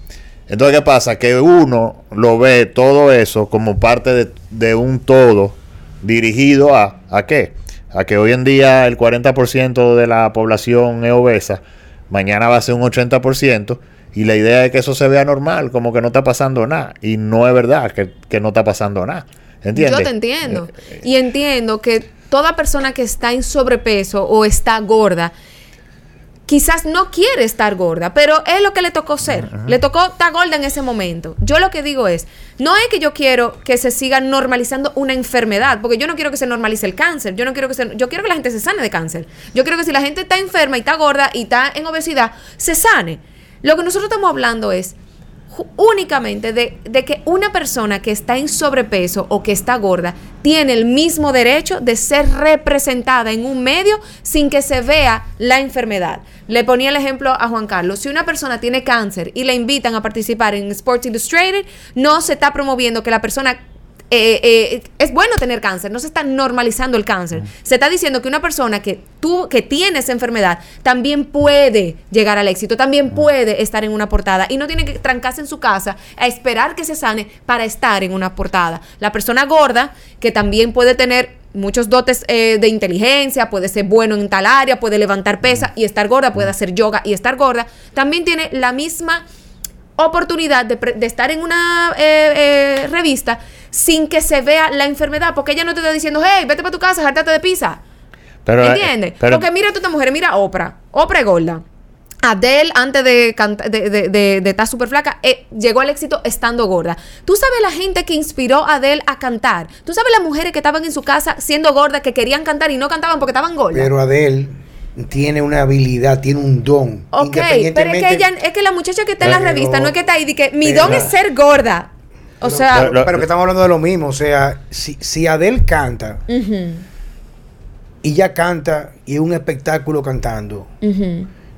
Entonces, ¿qué pasa? Que uno lo ve todo eso como parte de, un todo dirigido a, ¿a qué? A que hoy en día el 40% de la población es obesa, mañana va a ser un 80%, y la idea es que eso se vea normal, como que no está pasando nada. Y no es verdad que, no está pasando nada. ¿Entiendes? Yo te entiendo. Eh, y entiendo que toda persona que está en sobrepeso o está gorda, quizás no quiere estar gorda, pero es lo que le tocó ser. Le tocó estar gorda en ese momento. Yo lo que digo es, no es que yo quiero que se siga normalizando una enfermedad, porque yo no quiero que se normalice el cáncer, yo no quiero que se, yo quiero que la gente se sane de cáncer. Yo quiero que si la gente está enferma y está gorda y está en obesidad, se sane. Lo que nosotros estamos hablando es únicamente de, que una persona que está en sobrepeso o que está gorda tiene el mismo derecho de ser representada en un medio sin que se vea la enfermedad. Le ponía el ejemplo a Juan Carlos. Si una persona tiene cáncer y le invitan a participar en Sports Illustrated, no se está promoviendo que la persona eh, eh, es bueno tener cáncer, no se está normalizando el cáncer. Se está diciendo que una persona que tú, que tiene esa enfermedad, también puede llegar al éxito, también puede estar en una portada y no tiene que trancarse en su casa a esperar que se sane para estar en una portada. La persona gorda, que también puede tener muchos dotes eh, de inteligencia, puede ser bueno en tal área, puede levantar pesa y estar gorda, puede hacer yoga y estar gorda, también tiene la misma oportunidad de, estar en una revista sin que se vea la enfermedad, porque ella no te está diciendo, hey, vete para tu casa, jártate de pizza. ¿Entiendes? Porque mira tú esta mujer, mira Oprah. Oprah es gorda. Adele, antes de, de, de, de, estar súper flaca, eh, llegó al éxito estando gorda. Tú sabes la gente que inspiró a Adele a cantar. Tú sabes las mujeres que estaban en su casa siendo gordas, que querían cantar y no cantaban porque estaban gordas. Pero Adele tiene una habilidad, tiene un don. Ok, pero es que ella, es que la muchacha que está en la revista no es que está ahí, y que mi don es ser gorda. O sea, pero, que estamos hablando de lo mismo. O sea, si, si Adele canta y ya canta y es un espectáculo cantando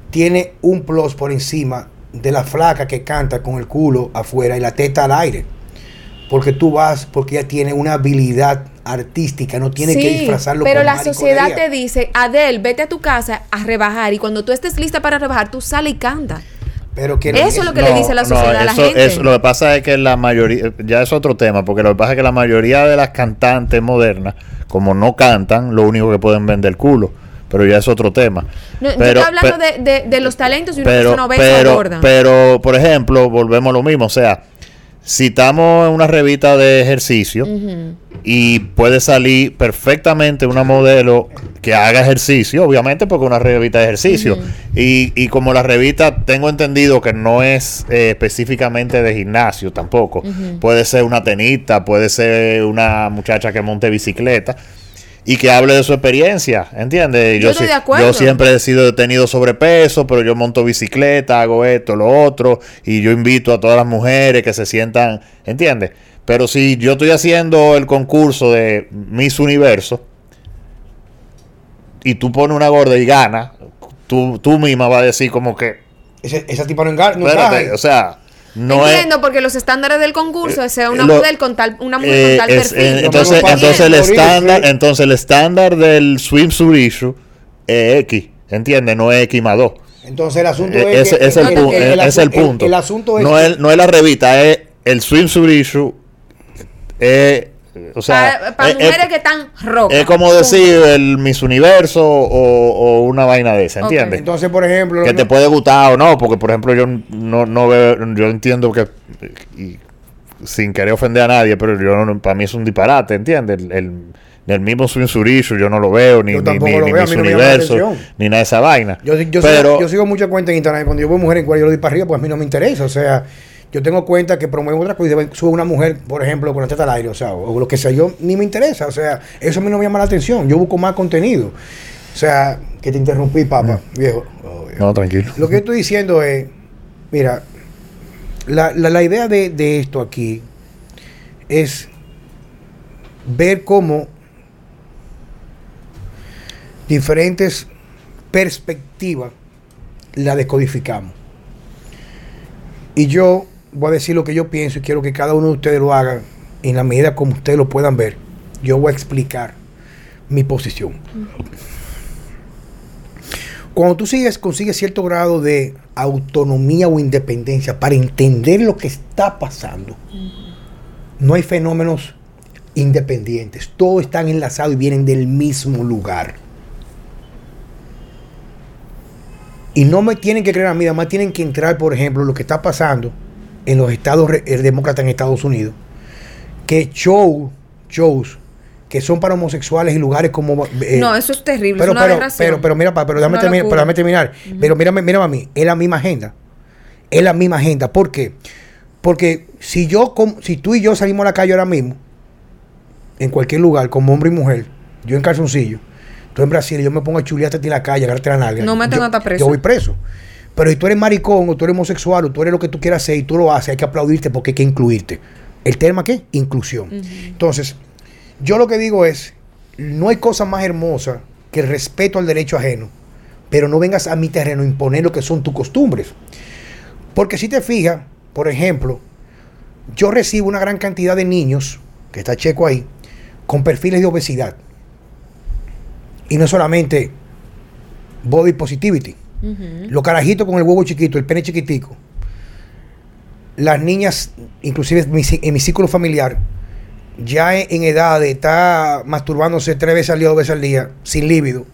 tiene un plus por encima de la flaca que canta con el culo afuera y la teta al aire. Porque tú vas, porque ella tiene una habilidad artística, no tiene que disfrazarlo. Pero la sociedad te dice, Adel, vete a tu casa a rebajar y cuando tú estés lista para rebajar, tú sales y canta. Pero que eso es lo que le dice la sociedad a la gente. lo que pasa es que la mayoría, ya es otro tema, porque lo que pasa es que la mayoría de las cantantes modernas, como no cantan, lo único que pueden vender el culo pero ya es otro tema. No, pero, yo estoy hablando de, de, los talentos y una pero, persona pero, Pero, por ejemplo, volvemos a lo mismo, o sea, en una revista de ejercicio y puede salir perfectamente una modelo que haga ejercicio, obviamente porque una revista de ejercicio. y, y, como la revista tengo entendido que no es eh, específicamente de gimnasio tampoco, puede ser una tenista, puede ser una muchacha que monte bicicleta y que hable de su experiencia, ¿entiendes? Yo, yo siempre he sido tenido sobrepeso, pero yo monto bicicleta, hago esto, lo otro, y yo invito a todas las mujeres que se sientan, ¿entiendes? Pero si yo estoy haciendo el concurso de Miss Universo y tú pones una gorda y gana, tú, tú misma vas a decir como que... esa tipo no engaña. No o sea... No Entiendo, porque los estándares del concurso es sea una mujer con tal, una mujer con tal eh, perfil. Eh, entonces, entonces el estándar, entonces el estándar del swimsuit issue es X, ¿entiendes? No es X más 2. Entonces el asunto eh, es, es, el, punto, es el punto. El, asunto es no, es, no es la revista, es el swimsuit issue es o sea, para, mujeres que están rocas. Es como decir el Miss Universo o, una vaina de esa, ¿entiendes? Entonces, por ejemplo. Que te puede gustar o no, porque por ejemplo yo no, no veo, yo entiendo que, sin querer ofender a nadie, pero yo para mí es un disparate, ¿entiendes? El, el, mismo Swing Surishu yo no lo veo, ni, ni, ni, Miss Universo, ni nada de esa vaina. Yo, yo, pero, sigo, yo sigo muchas cuentas en internet, cuando yo veo mujeres en cual yo lo para arriba, pues a mí no me interesa, o sea yo tengo cuenta que promuevo otra cosa y sube una mujer, por ejemplo, con la teta al aire, o sea, o lo que sea, yo ni me interesa, o sea, eso a mí no me llama la atención, yo busco más contenido. O sea, que te interrumpí, papá, viejo. No, tranquilo. Lo que estoy diciendo es, mira, la, la, idea de, de esto aquí es ver cómo diferentes perspectivas la decodificamos. Y yo voy a decir lo que yo pienso y quiero que cada uno de ustedes lo haga en la medida como ustedes lo puedan ver. Yo voy a explicar mi posición. Cuando tú sigues, consigues cierto grado de autonomía o independencia para entender lo que está pasando, no hay fenómenos independientes. Todos están enlazados y vienen del mismo lugar. Y no me tienen que creer a mí, además tienen que entrar, por ejemplo, lo que está pasando en los estados demócratas en Estados Unidos, que show, shows que son para homosexuales y lugares como eh, no eso es terrible pero es una pero, pero, pero mira pero déjame, terminar, pero déjame terminar. Pero mírame, mírame a mí es la misma agenda es la misma agenda. ¿por qué? porque si yo si tú y yo salimos a la calle ahora mismo en cualquier lugar como hombre y mujer yo en calzoncillo tú en Brasil yo me pongo a chulearte en la calle agarrarte la nalga no me tengo hasta preso. yo voy preso pero si tú eres maricón o tú eres homosexual o tú eres lo que tú quieras hacer y tú lo haces hay que aplaudirte porque hay que incluirte el tema qué inclusión entonces yo lo que digo es, no hay cosa más hermosa que el respeto al derecho ajeno, pero no vengas a mi terreno a imponer lo que son tus costumbres. Porque si te fijas, por ejemplo, yo recibo una gran cantidad de niños, que está checo ahí, con perfiles de obesidad. Y no solamente body positivity. Los carajitos con el huevo chiquito, el pene chiquitico. Las niñas, inclusive en mi círculo familiar, ya en, edad de estar masturbándose tres veces al día, dos veces al día, sin líbido.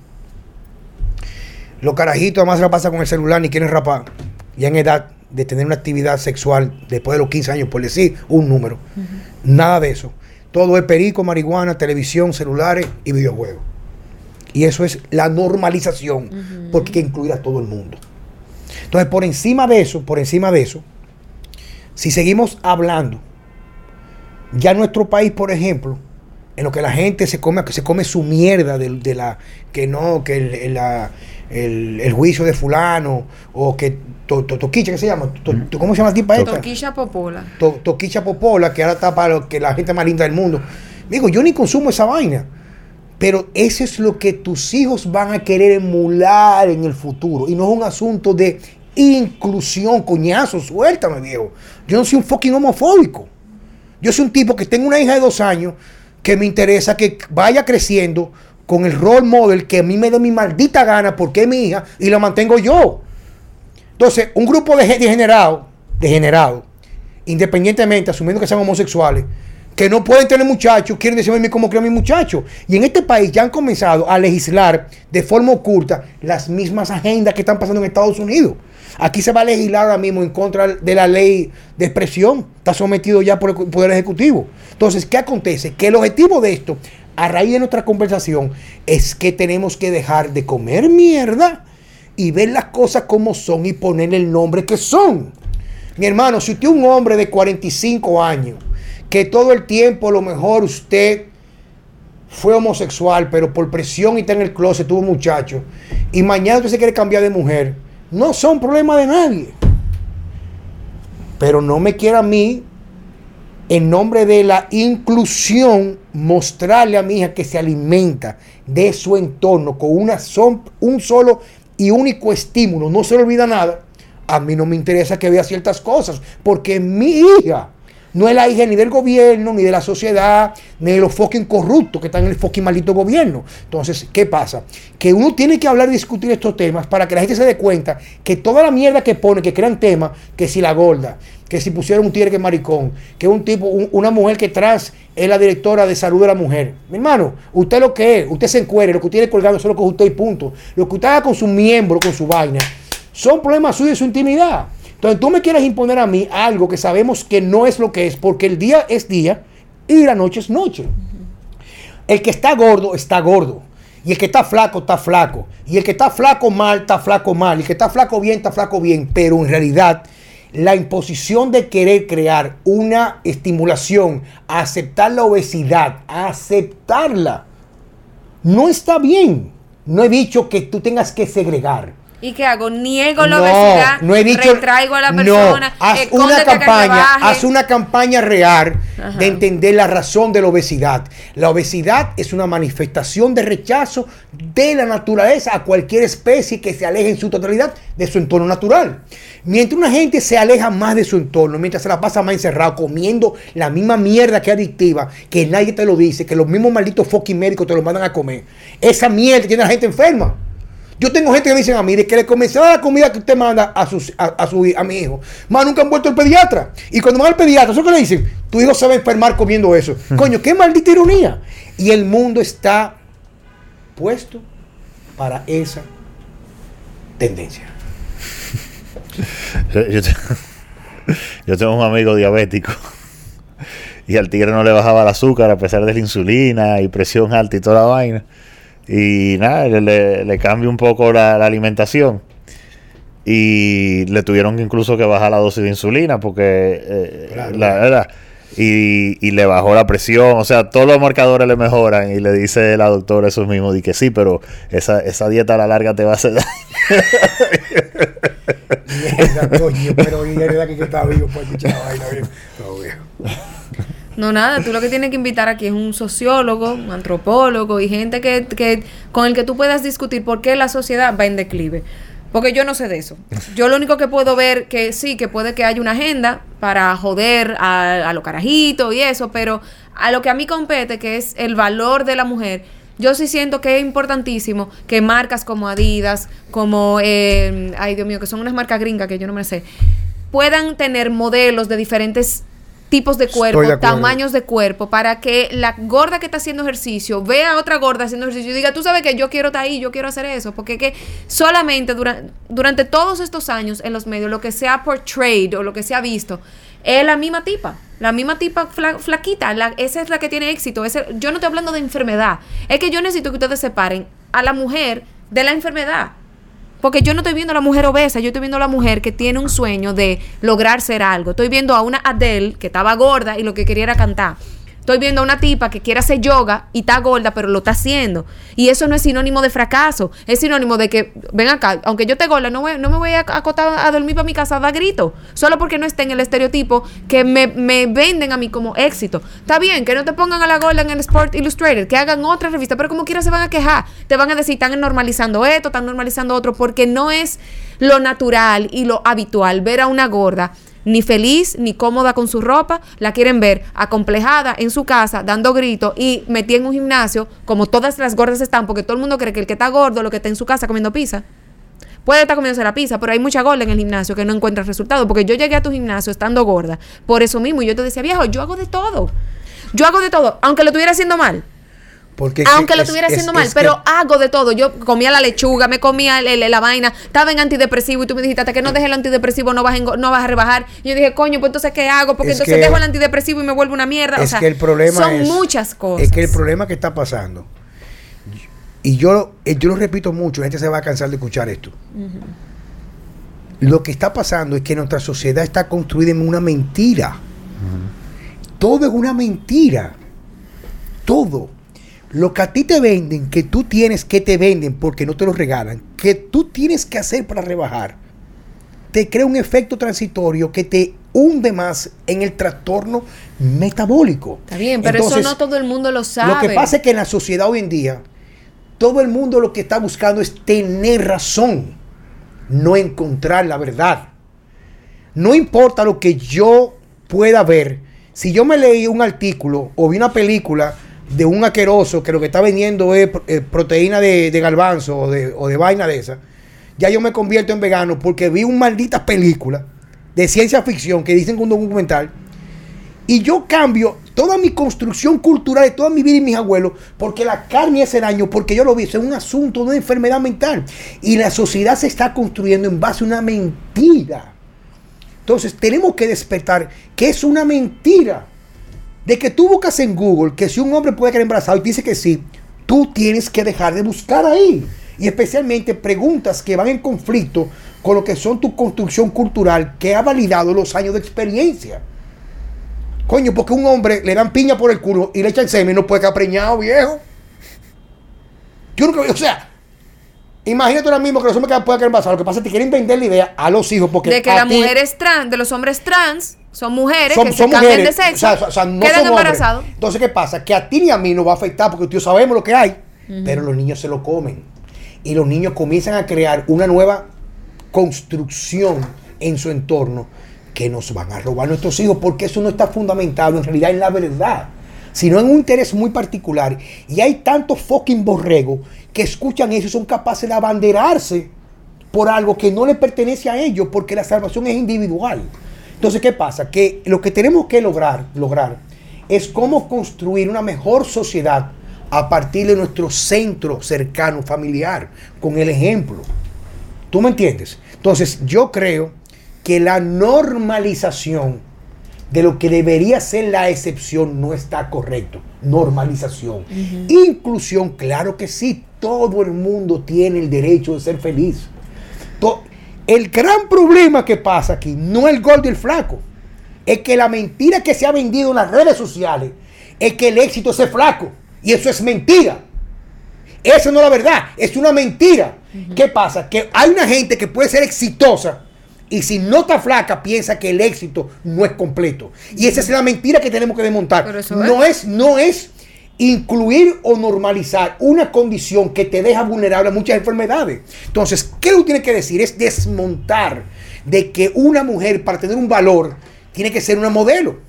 Los carajitos además la pasan con el celular ni quieren rapar. Ya en edad de tener una actividad sexual después de los 15 años, por decir un número. Nada de eso. Todo es perico, marihuana, televisión, celulares y videojuegos. Y eso es la normalización, porque hay que incluir a todo el mundo. Entonces, por encima de eso, por encima de eso, si seguimos hablando, ya nuestro país, por ejemplo, en lo que la gente se come, se come su mierda de, la, que no, que el, el, juicio de fulano, o que Toquicha, ¿qué se llama? ¿Cómo se llama tipo esta? Toquicha Popola. Toquicha Popola, que ahora está para que la gente más linda del mundo. Digo, yo ni consumo esa vaina. Pero eso es lo que tus hijos van a querer emular en el futuro. Y no es un asunto de inclusión, coñazo, suéltame, viejo. Yo no soy un fucking homofóbico. Yo soy un tipo que tengo una hija de dos años que me interesa que vaya creciendo con el role model que a mí me dé mi maldita gana porque es mi hija y la mantengo yo. Entonces, un grupo de degenerados, degenerados, independientemente, asumiendo que sean homosexuales, que no pueden tener muchachos, quieren decirme cómo creo mi muchacho. Y en este país ya han comenzado a legislar de forma oculta las mismas agendas que están pasando en Estados Unidos. Aquí se va a legislar ahora mismo en contra de la ley de expresión. Está sometido ya por el Poder Ejecutivo. Entonces, ¿qué acontece? Que el objetivo de esto, a raíz de nuestra conversación, es que tenemos que dejar de comer mierda y ver las cosas como son y ponerle el nombre que son. Mi hermano, si usted es un hombre de 45 años, que todo el tiempo a lo mejor usted fue homosexual, pero por presión y está en el closet tuvo muchacho, y mañana usted se quiere cambiar de mujer, no son problema de nadie. Pero no me quiera a mí, en nombre de la inclusión, mostrarle a mi hija que se alimenta de su entorno con una son, un solo y único estímulo, no se le olvida nada. A mí no me interesa que vea ciertas cosas, porque mi hija no es la hija ni del gobierno, ni de la sociedad, ni de los fucking corruptos que están en el fucking maldito gobierno. Entonces, ¿qué pasa? Que uno tiene que hablar y discutir estos temas para que la gente se dé cuenta que toda la mierda que pone, que crean temas, que si la gorda, que si pusieron un tigre que es maricón, que un tipo, una mujer que tras es la directora de salud de la mujer. Mi hermano, usted lo que es, usted se encuere, lo que tiene colgado es lo que usted y punto. Lo que usted haga con su miembro, con su vaina, son problemas suyos de su intimidad. Entonces tú me quieres imponer a mí algo que sabemos que no es lo que es, porque el día es día y la noche es noche. El que está gordo está gordo. Y el que está flaco está flaco. Y el que está flaco mal está flaco mal. Y el que está flaco bien está flaco bien. Pero en realidad la imposición de querer crear una estimulación, aceptar la obesidad, aceptarla, no está bien. No he dicho que tú tengas que segregar. ¿Y qué hago? Niego la obesidad, no he dicho, retraigo a la persona, no, haz una campaña, haz una campaña real de entender la razón de la obesidad. La obesidad es una manifestación de rechazo de la naturaleza a cualquier especie que se aleje en su totalidad de su entorno natural. Mientras una gente se aleja más de su entorno, mientras se la pasa más encerrado, comiendo la misma mierda que adictiva, que nadie te lo dice, que los mismos malditos fucking médicos te lo mandan a comer, esa mierda tiene a la gente enferma. Yo tengo gente que me dicen a mí de que le comenzaba la comida que usted manda a, sus, a, su, a mi hijo. Más nunca han vuelto el pediatra. Y cuando van al pediatra, ¿eso que le dicen? Tu hijo se va a enfermar comiendo eso. Coño, qué maldita ironía. Y el mundo está puesto para esa tendencia. Yo, tengo un amigo diabético y al tigre no le bajaba el azúcar a pesar de la insulina y presión alta y toda la vaina. Y nada, le, le cambia un poco la, alimentación. Y le tuvieron incluso que bajar la dosis de insulina porque eh, la, y, y, le bajó la presión, o sea, todos los marcadores le mejoran y le dice la doctora eso mismo, di que sí, pero esa, esa dieta a la larga te va a hacer daño. Mierda, coño, pero que está vivo para escuchar la vaina, No, nada, tú lo que tienes que invitar aquí es un sociólogo, un antropólogo y gente que, que, con el que tú puedas discutir por qué la sociedad va en declive. Porque yo no sé de eso. Yo lo único que puedo ver que sí, que puede que haya una agenda para joder a, a los carajitos y eso, pero a lo que a mí compete, que es el valor de la mujer, yo sí siento que es importantísimo que marcas como Adidas, como, eh, ay Dios mío, que son unas marcas gringas que yo no me sé, puedan tener modelos de diferentes tipos de cuerpo, tamaños de cuerpo, para que la gorda que está haciendo ejercicio vea a otra gorda haciendo ejercicio y diga, tú sabes que yo quiero estar ahí, yo quiero hacer eso, porque que solamente durante, durante todos estos años en los medios, lo que se ha portrayed o lo que se ha visto, es la misma tipa, la misma tipa flaquita, esa es la que tiene éxito. Yo no estoy hablando de enfermedad, es que yo necesito que ustedes separen a la mujer de la enfermedad. Porque yo no estoy viendo a la mujer obesa, yo estoy viendo a la mujer que tiene un sueño de lograr ser algo. Estoy viendo a una Adele que estaba gorda y lo que quería era cantar. Estoy viendo a una tipa que quiere hacer yoga y está gorda, pero lo está haciendo. Y eso no es sinónimo de fracaso. Es sinónimo de que, ven acá, aunque yo te gorda, no, no me voy a acotar a dormir para mi casa a dar grito. Solo porque no esté en el estereotipo que me, venden a mí como éxito. Está bien, que no te pongan a la gorda en el Sport Illustrated, que hagan otra revista, pero como quiera se van a quejar. Te van a decir, están normalizando esto, están normalizando otro, porque no es lo natural y lo habitual ver a una gorda ni feliz ni cómoda con su ropa, la quieren ver acomplejada en su casa, dando gritos y metida en un gimnasio, como todas las gordas están, porque todo el mundo cree que el que está gordo, lo que está en su casa comiendo pizza. Puede estar comiéndose la pizza, pero hay mucha gorda en el gimnasio que no encuentra resultados. Porque yo llegué a tu gimnasio estando gorda. Por eso mismo, y yo te decía, viejo, yo hago de todo. Yo hago de todo, aunque lo estuviera haciendo mal. Aunque lo estuviera haciendo mal, pero hago de todo. Yo comía la lechuga, me comía la vaina, estaba en antidepresivo y tú me dijiste, hasta que no deje el antidepresivo no vas, no vas a rebajar. Y yo dije, coño, pues entonces ¿qué hago? Porque entonces dejo el antidepresivo y me vuelvo una mierda. Es que el problema son muchas cosas. Es que el problema que está pasando, y yo, eh, yo lo repito mucho, la gente se va a cansar de escuchar esto. Lo que está pasando es que nuestra sociedad está construida en una mentira. Todo es una mentira. Todo lo que a ti te venden, que tú tienes que te venden porque no te lo regalan, que tú tienes que hacer para rebajar, te crea un efecto transitorio que te hunde más en el trastorno metabólico. Está bien, pero eso no todo el mundo lo sabe. Lo que pasa es que en la sociedad hoy en día, todo el mundo lo que está buscando es tener razón, no encontrar la verdad. No importa lo que yo pueda ver. Si yo me leí un artículo o vi una película de un aqueroso que lo que está vendiendo es eh, proteína de, de o de, o de, vaina de esa, ya yo me convierto en vegano porque vi una maldita película de ciencia ficción que dicen que un documental y yo cambio toda mi construcción cultural de toda mi vida y mis abuelos porque la carne hace daño, porque yo lo vi, es un asunto de una enfermedad mental y la sociedad se está construyendo en base a una mentira. Entonces tenemos que despertar que es una mentira de que tú buscas en Google que si un hombre puede quedar embarazado y dice que sí, tú tienes que dejar de buscar ahí. Y especialmente preguntas que van en conflicto con lo que son tu construcción cultural que ha validado los años de experiencia. Coño, porque un hombre le dan piña por el culo y le echan semen, no puede quedar preñado, viejo. Yo nunca, o sea, imagínate ahora mismo que los hombres pueden quedar embarazados. Lo que pasa es que quieren vender la idea a los hijos porque. De que las mujeres trans, de los hombres trans, son mujeres que se cambian de sexo, o sea, no quedan embarazados. Entonces, ¿qué pasa? Que a ti ni a mí no va a afectar porque tú sabemos lo que hay, pero los niños se lo comen. Y los niños comienzan a crear una nueva construcción en su entorno que nos van a robar nuestros hijos porque eso no está fundamentado en realidad en la verdad, sino en un interés muy particular. Y hay tantos fucking borregos que escuchan eso y son capaces de abanderarse por algo que no le pertenece a ellos porque la salvación es individual. Entonces, ¿qué pasa? Que lo que tenemos que lograr, lograr es cómo construir una mejor sociedad a partir de nuestro centro cercano, familiar, con el ejemplo. ¿Tú me entiendes? Entonces, yo creo que la normalización de lo que debería ser la excepción no está correcto. Normalización. Inclusión, claro que sí. Todo el mundo tiene el derecho de ser feliz. El gran problema que pasa aquí no es el gordo y el flaco. Es que la mentira que se ha vendido en las redes sociales es que el éxito es flaco. Y eso es mentira. Eso no es la verdad. Es una mentira. ¿Qué pasa? Que hay una gente que puede ser exitosa y si no está flaca piensa que el éxito no es completo. Y esa es la mentira que tenemos que desmontar. No es, no es incluir o normalizar una condición que te deja vulnerable a muchas enfermedades. Entonces, ¿qué lo tiene que decir? Es desmontar de que una mujer para tener un valor tiene que ser una modelo.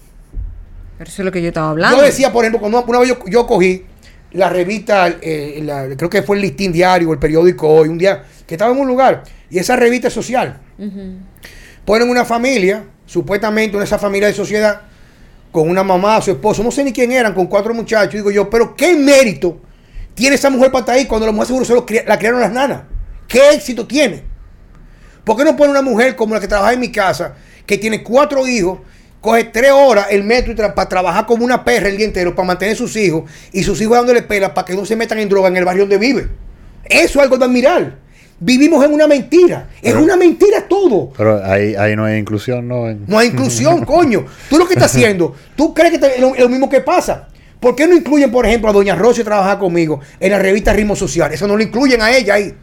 Pero eso es lo que yo estaba hablando. Yo decía, por ejemplo, cuando una vez yo, cogí la revista, eh, creo que fue el listín diario, el periódico hoy, un día que estaba en un lugar, y esa revista social. Ponen una familia, supuestamente una esa familia de sociedad, con una mamá, su esposo, no sé ni quién eran, con cuatro muchachos. Digo yo, pero ¿qué mérito tiene esa mujer para estar ahí cuando la mujer seguro solo la criaron las nanas? ¿Qué éxito tiene? ¿Por qué no pone una mujer como la que trabaja en mi casa, que tiene cuatro hijos, coge tres horas el metro para trabajar como una perra el día entero, para mantener sus hijos, y sus hijos dándole pela para que no se metan en droga en el barrio donde vive? Eso es algo de admirar. Vivimos en una mentira. es una mentira todo. Pero ahí, ahí no hay inclusión, ¿no? No hay inclusión, coño. Tú lo que estás haciendo, tú crees que es lo, mismo que pasa. ¿Por qué no incluyen, por ejemplo, a Doña Rosa que trabaja conmigo en la revista Ritmo Social? Eso no lo incluyen a ella ahí.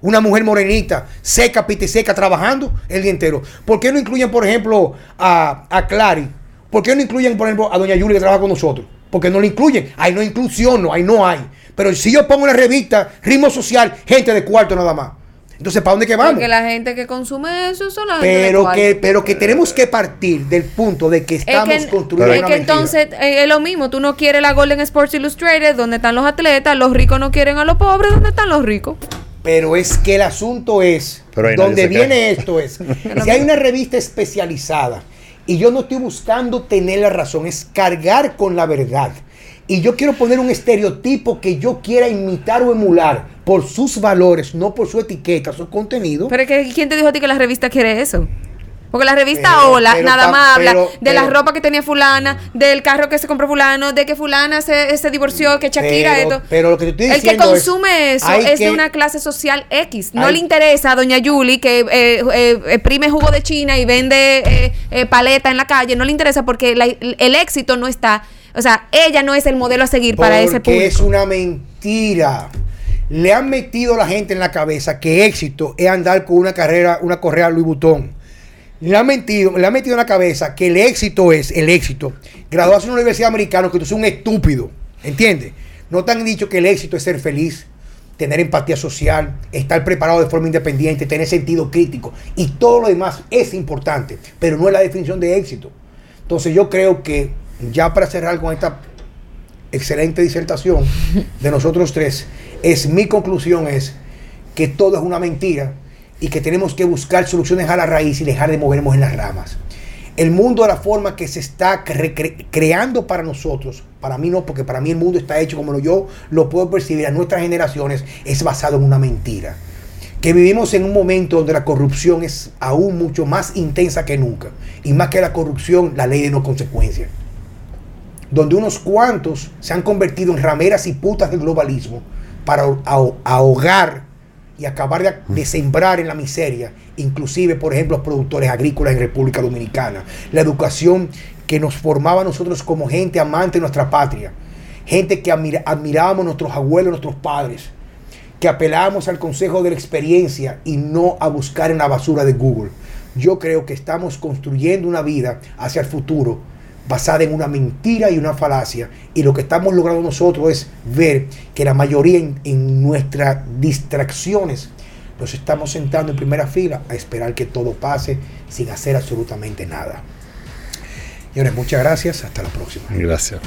Una mujer morenita, seca, pite seca, trabajando el día entero. ¿Por qué no incluyen, por ejemplo, a, a Clary? ¿Por qué no incluyen, por ejemplo, a Doña Yuli que trabaja con nosotros? Porque no lo incluyen. Ahí no hay inclusión, no, ahí no hay. Pero si yo pongo en la revista Ritmo Social, gente de cuarto nada más. Entonces, ¿para dónde que vamos? Porque la gente que consume eso son las pero que Pero que tenemos que partir del punto de que estamos construyendo Es que entonces eh, es lo mismo. Tú no quieres la Golden Sports Illustrated, donde están los atletas. Los ricos no quieren a los pobres, donde están los ricos. Pero es que el asunto es, donde viene esto es, si hay una revista especializada y yo no estoy buscando tener la razón, es cargar con la verdad. Y yo quiero poner un estereotipo que yo quiera imitar o emular por sus valores, no por su etiqueta, su contenido. Pero que, ¿quién te dijo a ti que la revista quiere eso? Porque la revista Hola nada más habla de la ropa que tenía fulana, del carro que se compró fulano, de que fulana se, se divorció, que Shakira, esto. Pero lo que te El que consume eso es de una clase social X. No le interesa a doña Yuli que eh, eh, prime jugo de China y vende eh, paleta en la calle. No le interesa porque el éxito no está o sea, ella no es el modelo a seguir para ese público. es una mentira. Le han metido a la gente en la cabeza que éxito es andar con una carrera, una correa Louis Vuitton. Le han metido, le han metido en la cabeza que el éxito es el éxito. Graduarse en una universidad americana, que tú seas un estúpido. ¿Entiendes? No te han dicho que el éxito es ser feliz, tener empatía social, estar preparado de forma independiente, tener sentido crítico. Y todo lo demás es importante, pero no es la definición de éxito. Entonces yo creo que ya para cerrar con esta excelente disertación de nosotros tres, es mi conclusión es que todo es una mentira y que tenemos que buscar soluciones a la raíz y dejar de movernos en las ramas. El mundo de la forma que se está creando para nosotros, para mí no, porque para mí el mundo está hecho como yo lo puedo percibir a nuestras generaciones, es basado en una mentira. Que vivimos en un momento donde la corrupción es aún mucho más intensa que nunca. Y más que la corrupción, la ley de no consecuencias donde unos cuantos se han convertido en rameras y putas del globalismo para ahogar y acabar de, sembrar en la miseria, inclusive, por ejemplo, los productores agrícolas en República Dominicana, la educación que nos formaba a nosotros como gente amante de nuestra patria, gente que admirábamos a nuestros abuelos, nuestros padres, que apelábamos al consejo de la experiencia y no a buscar en la basura de Google. Yo creo que estamos construyendo una vida hacia el futuro basada en una mentira y una falacia. Y lo que estamos logrando nosotros es ver que la mayoría en, nuestras distracciones nos estamos sentando en primera fila a esperar que todo pase sin hacer absolutamente nada. Señores, muchas gracias. Hasta la próxima. Gracias.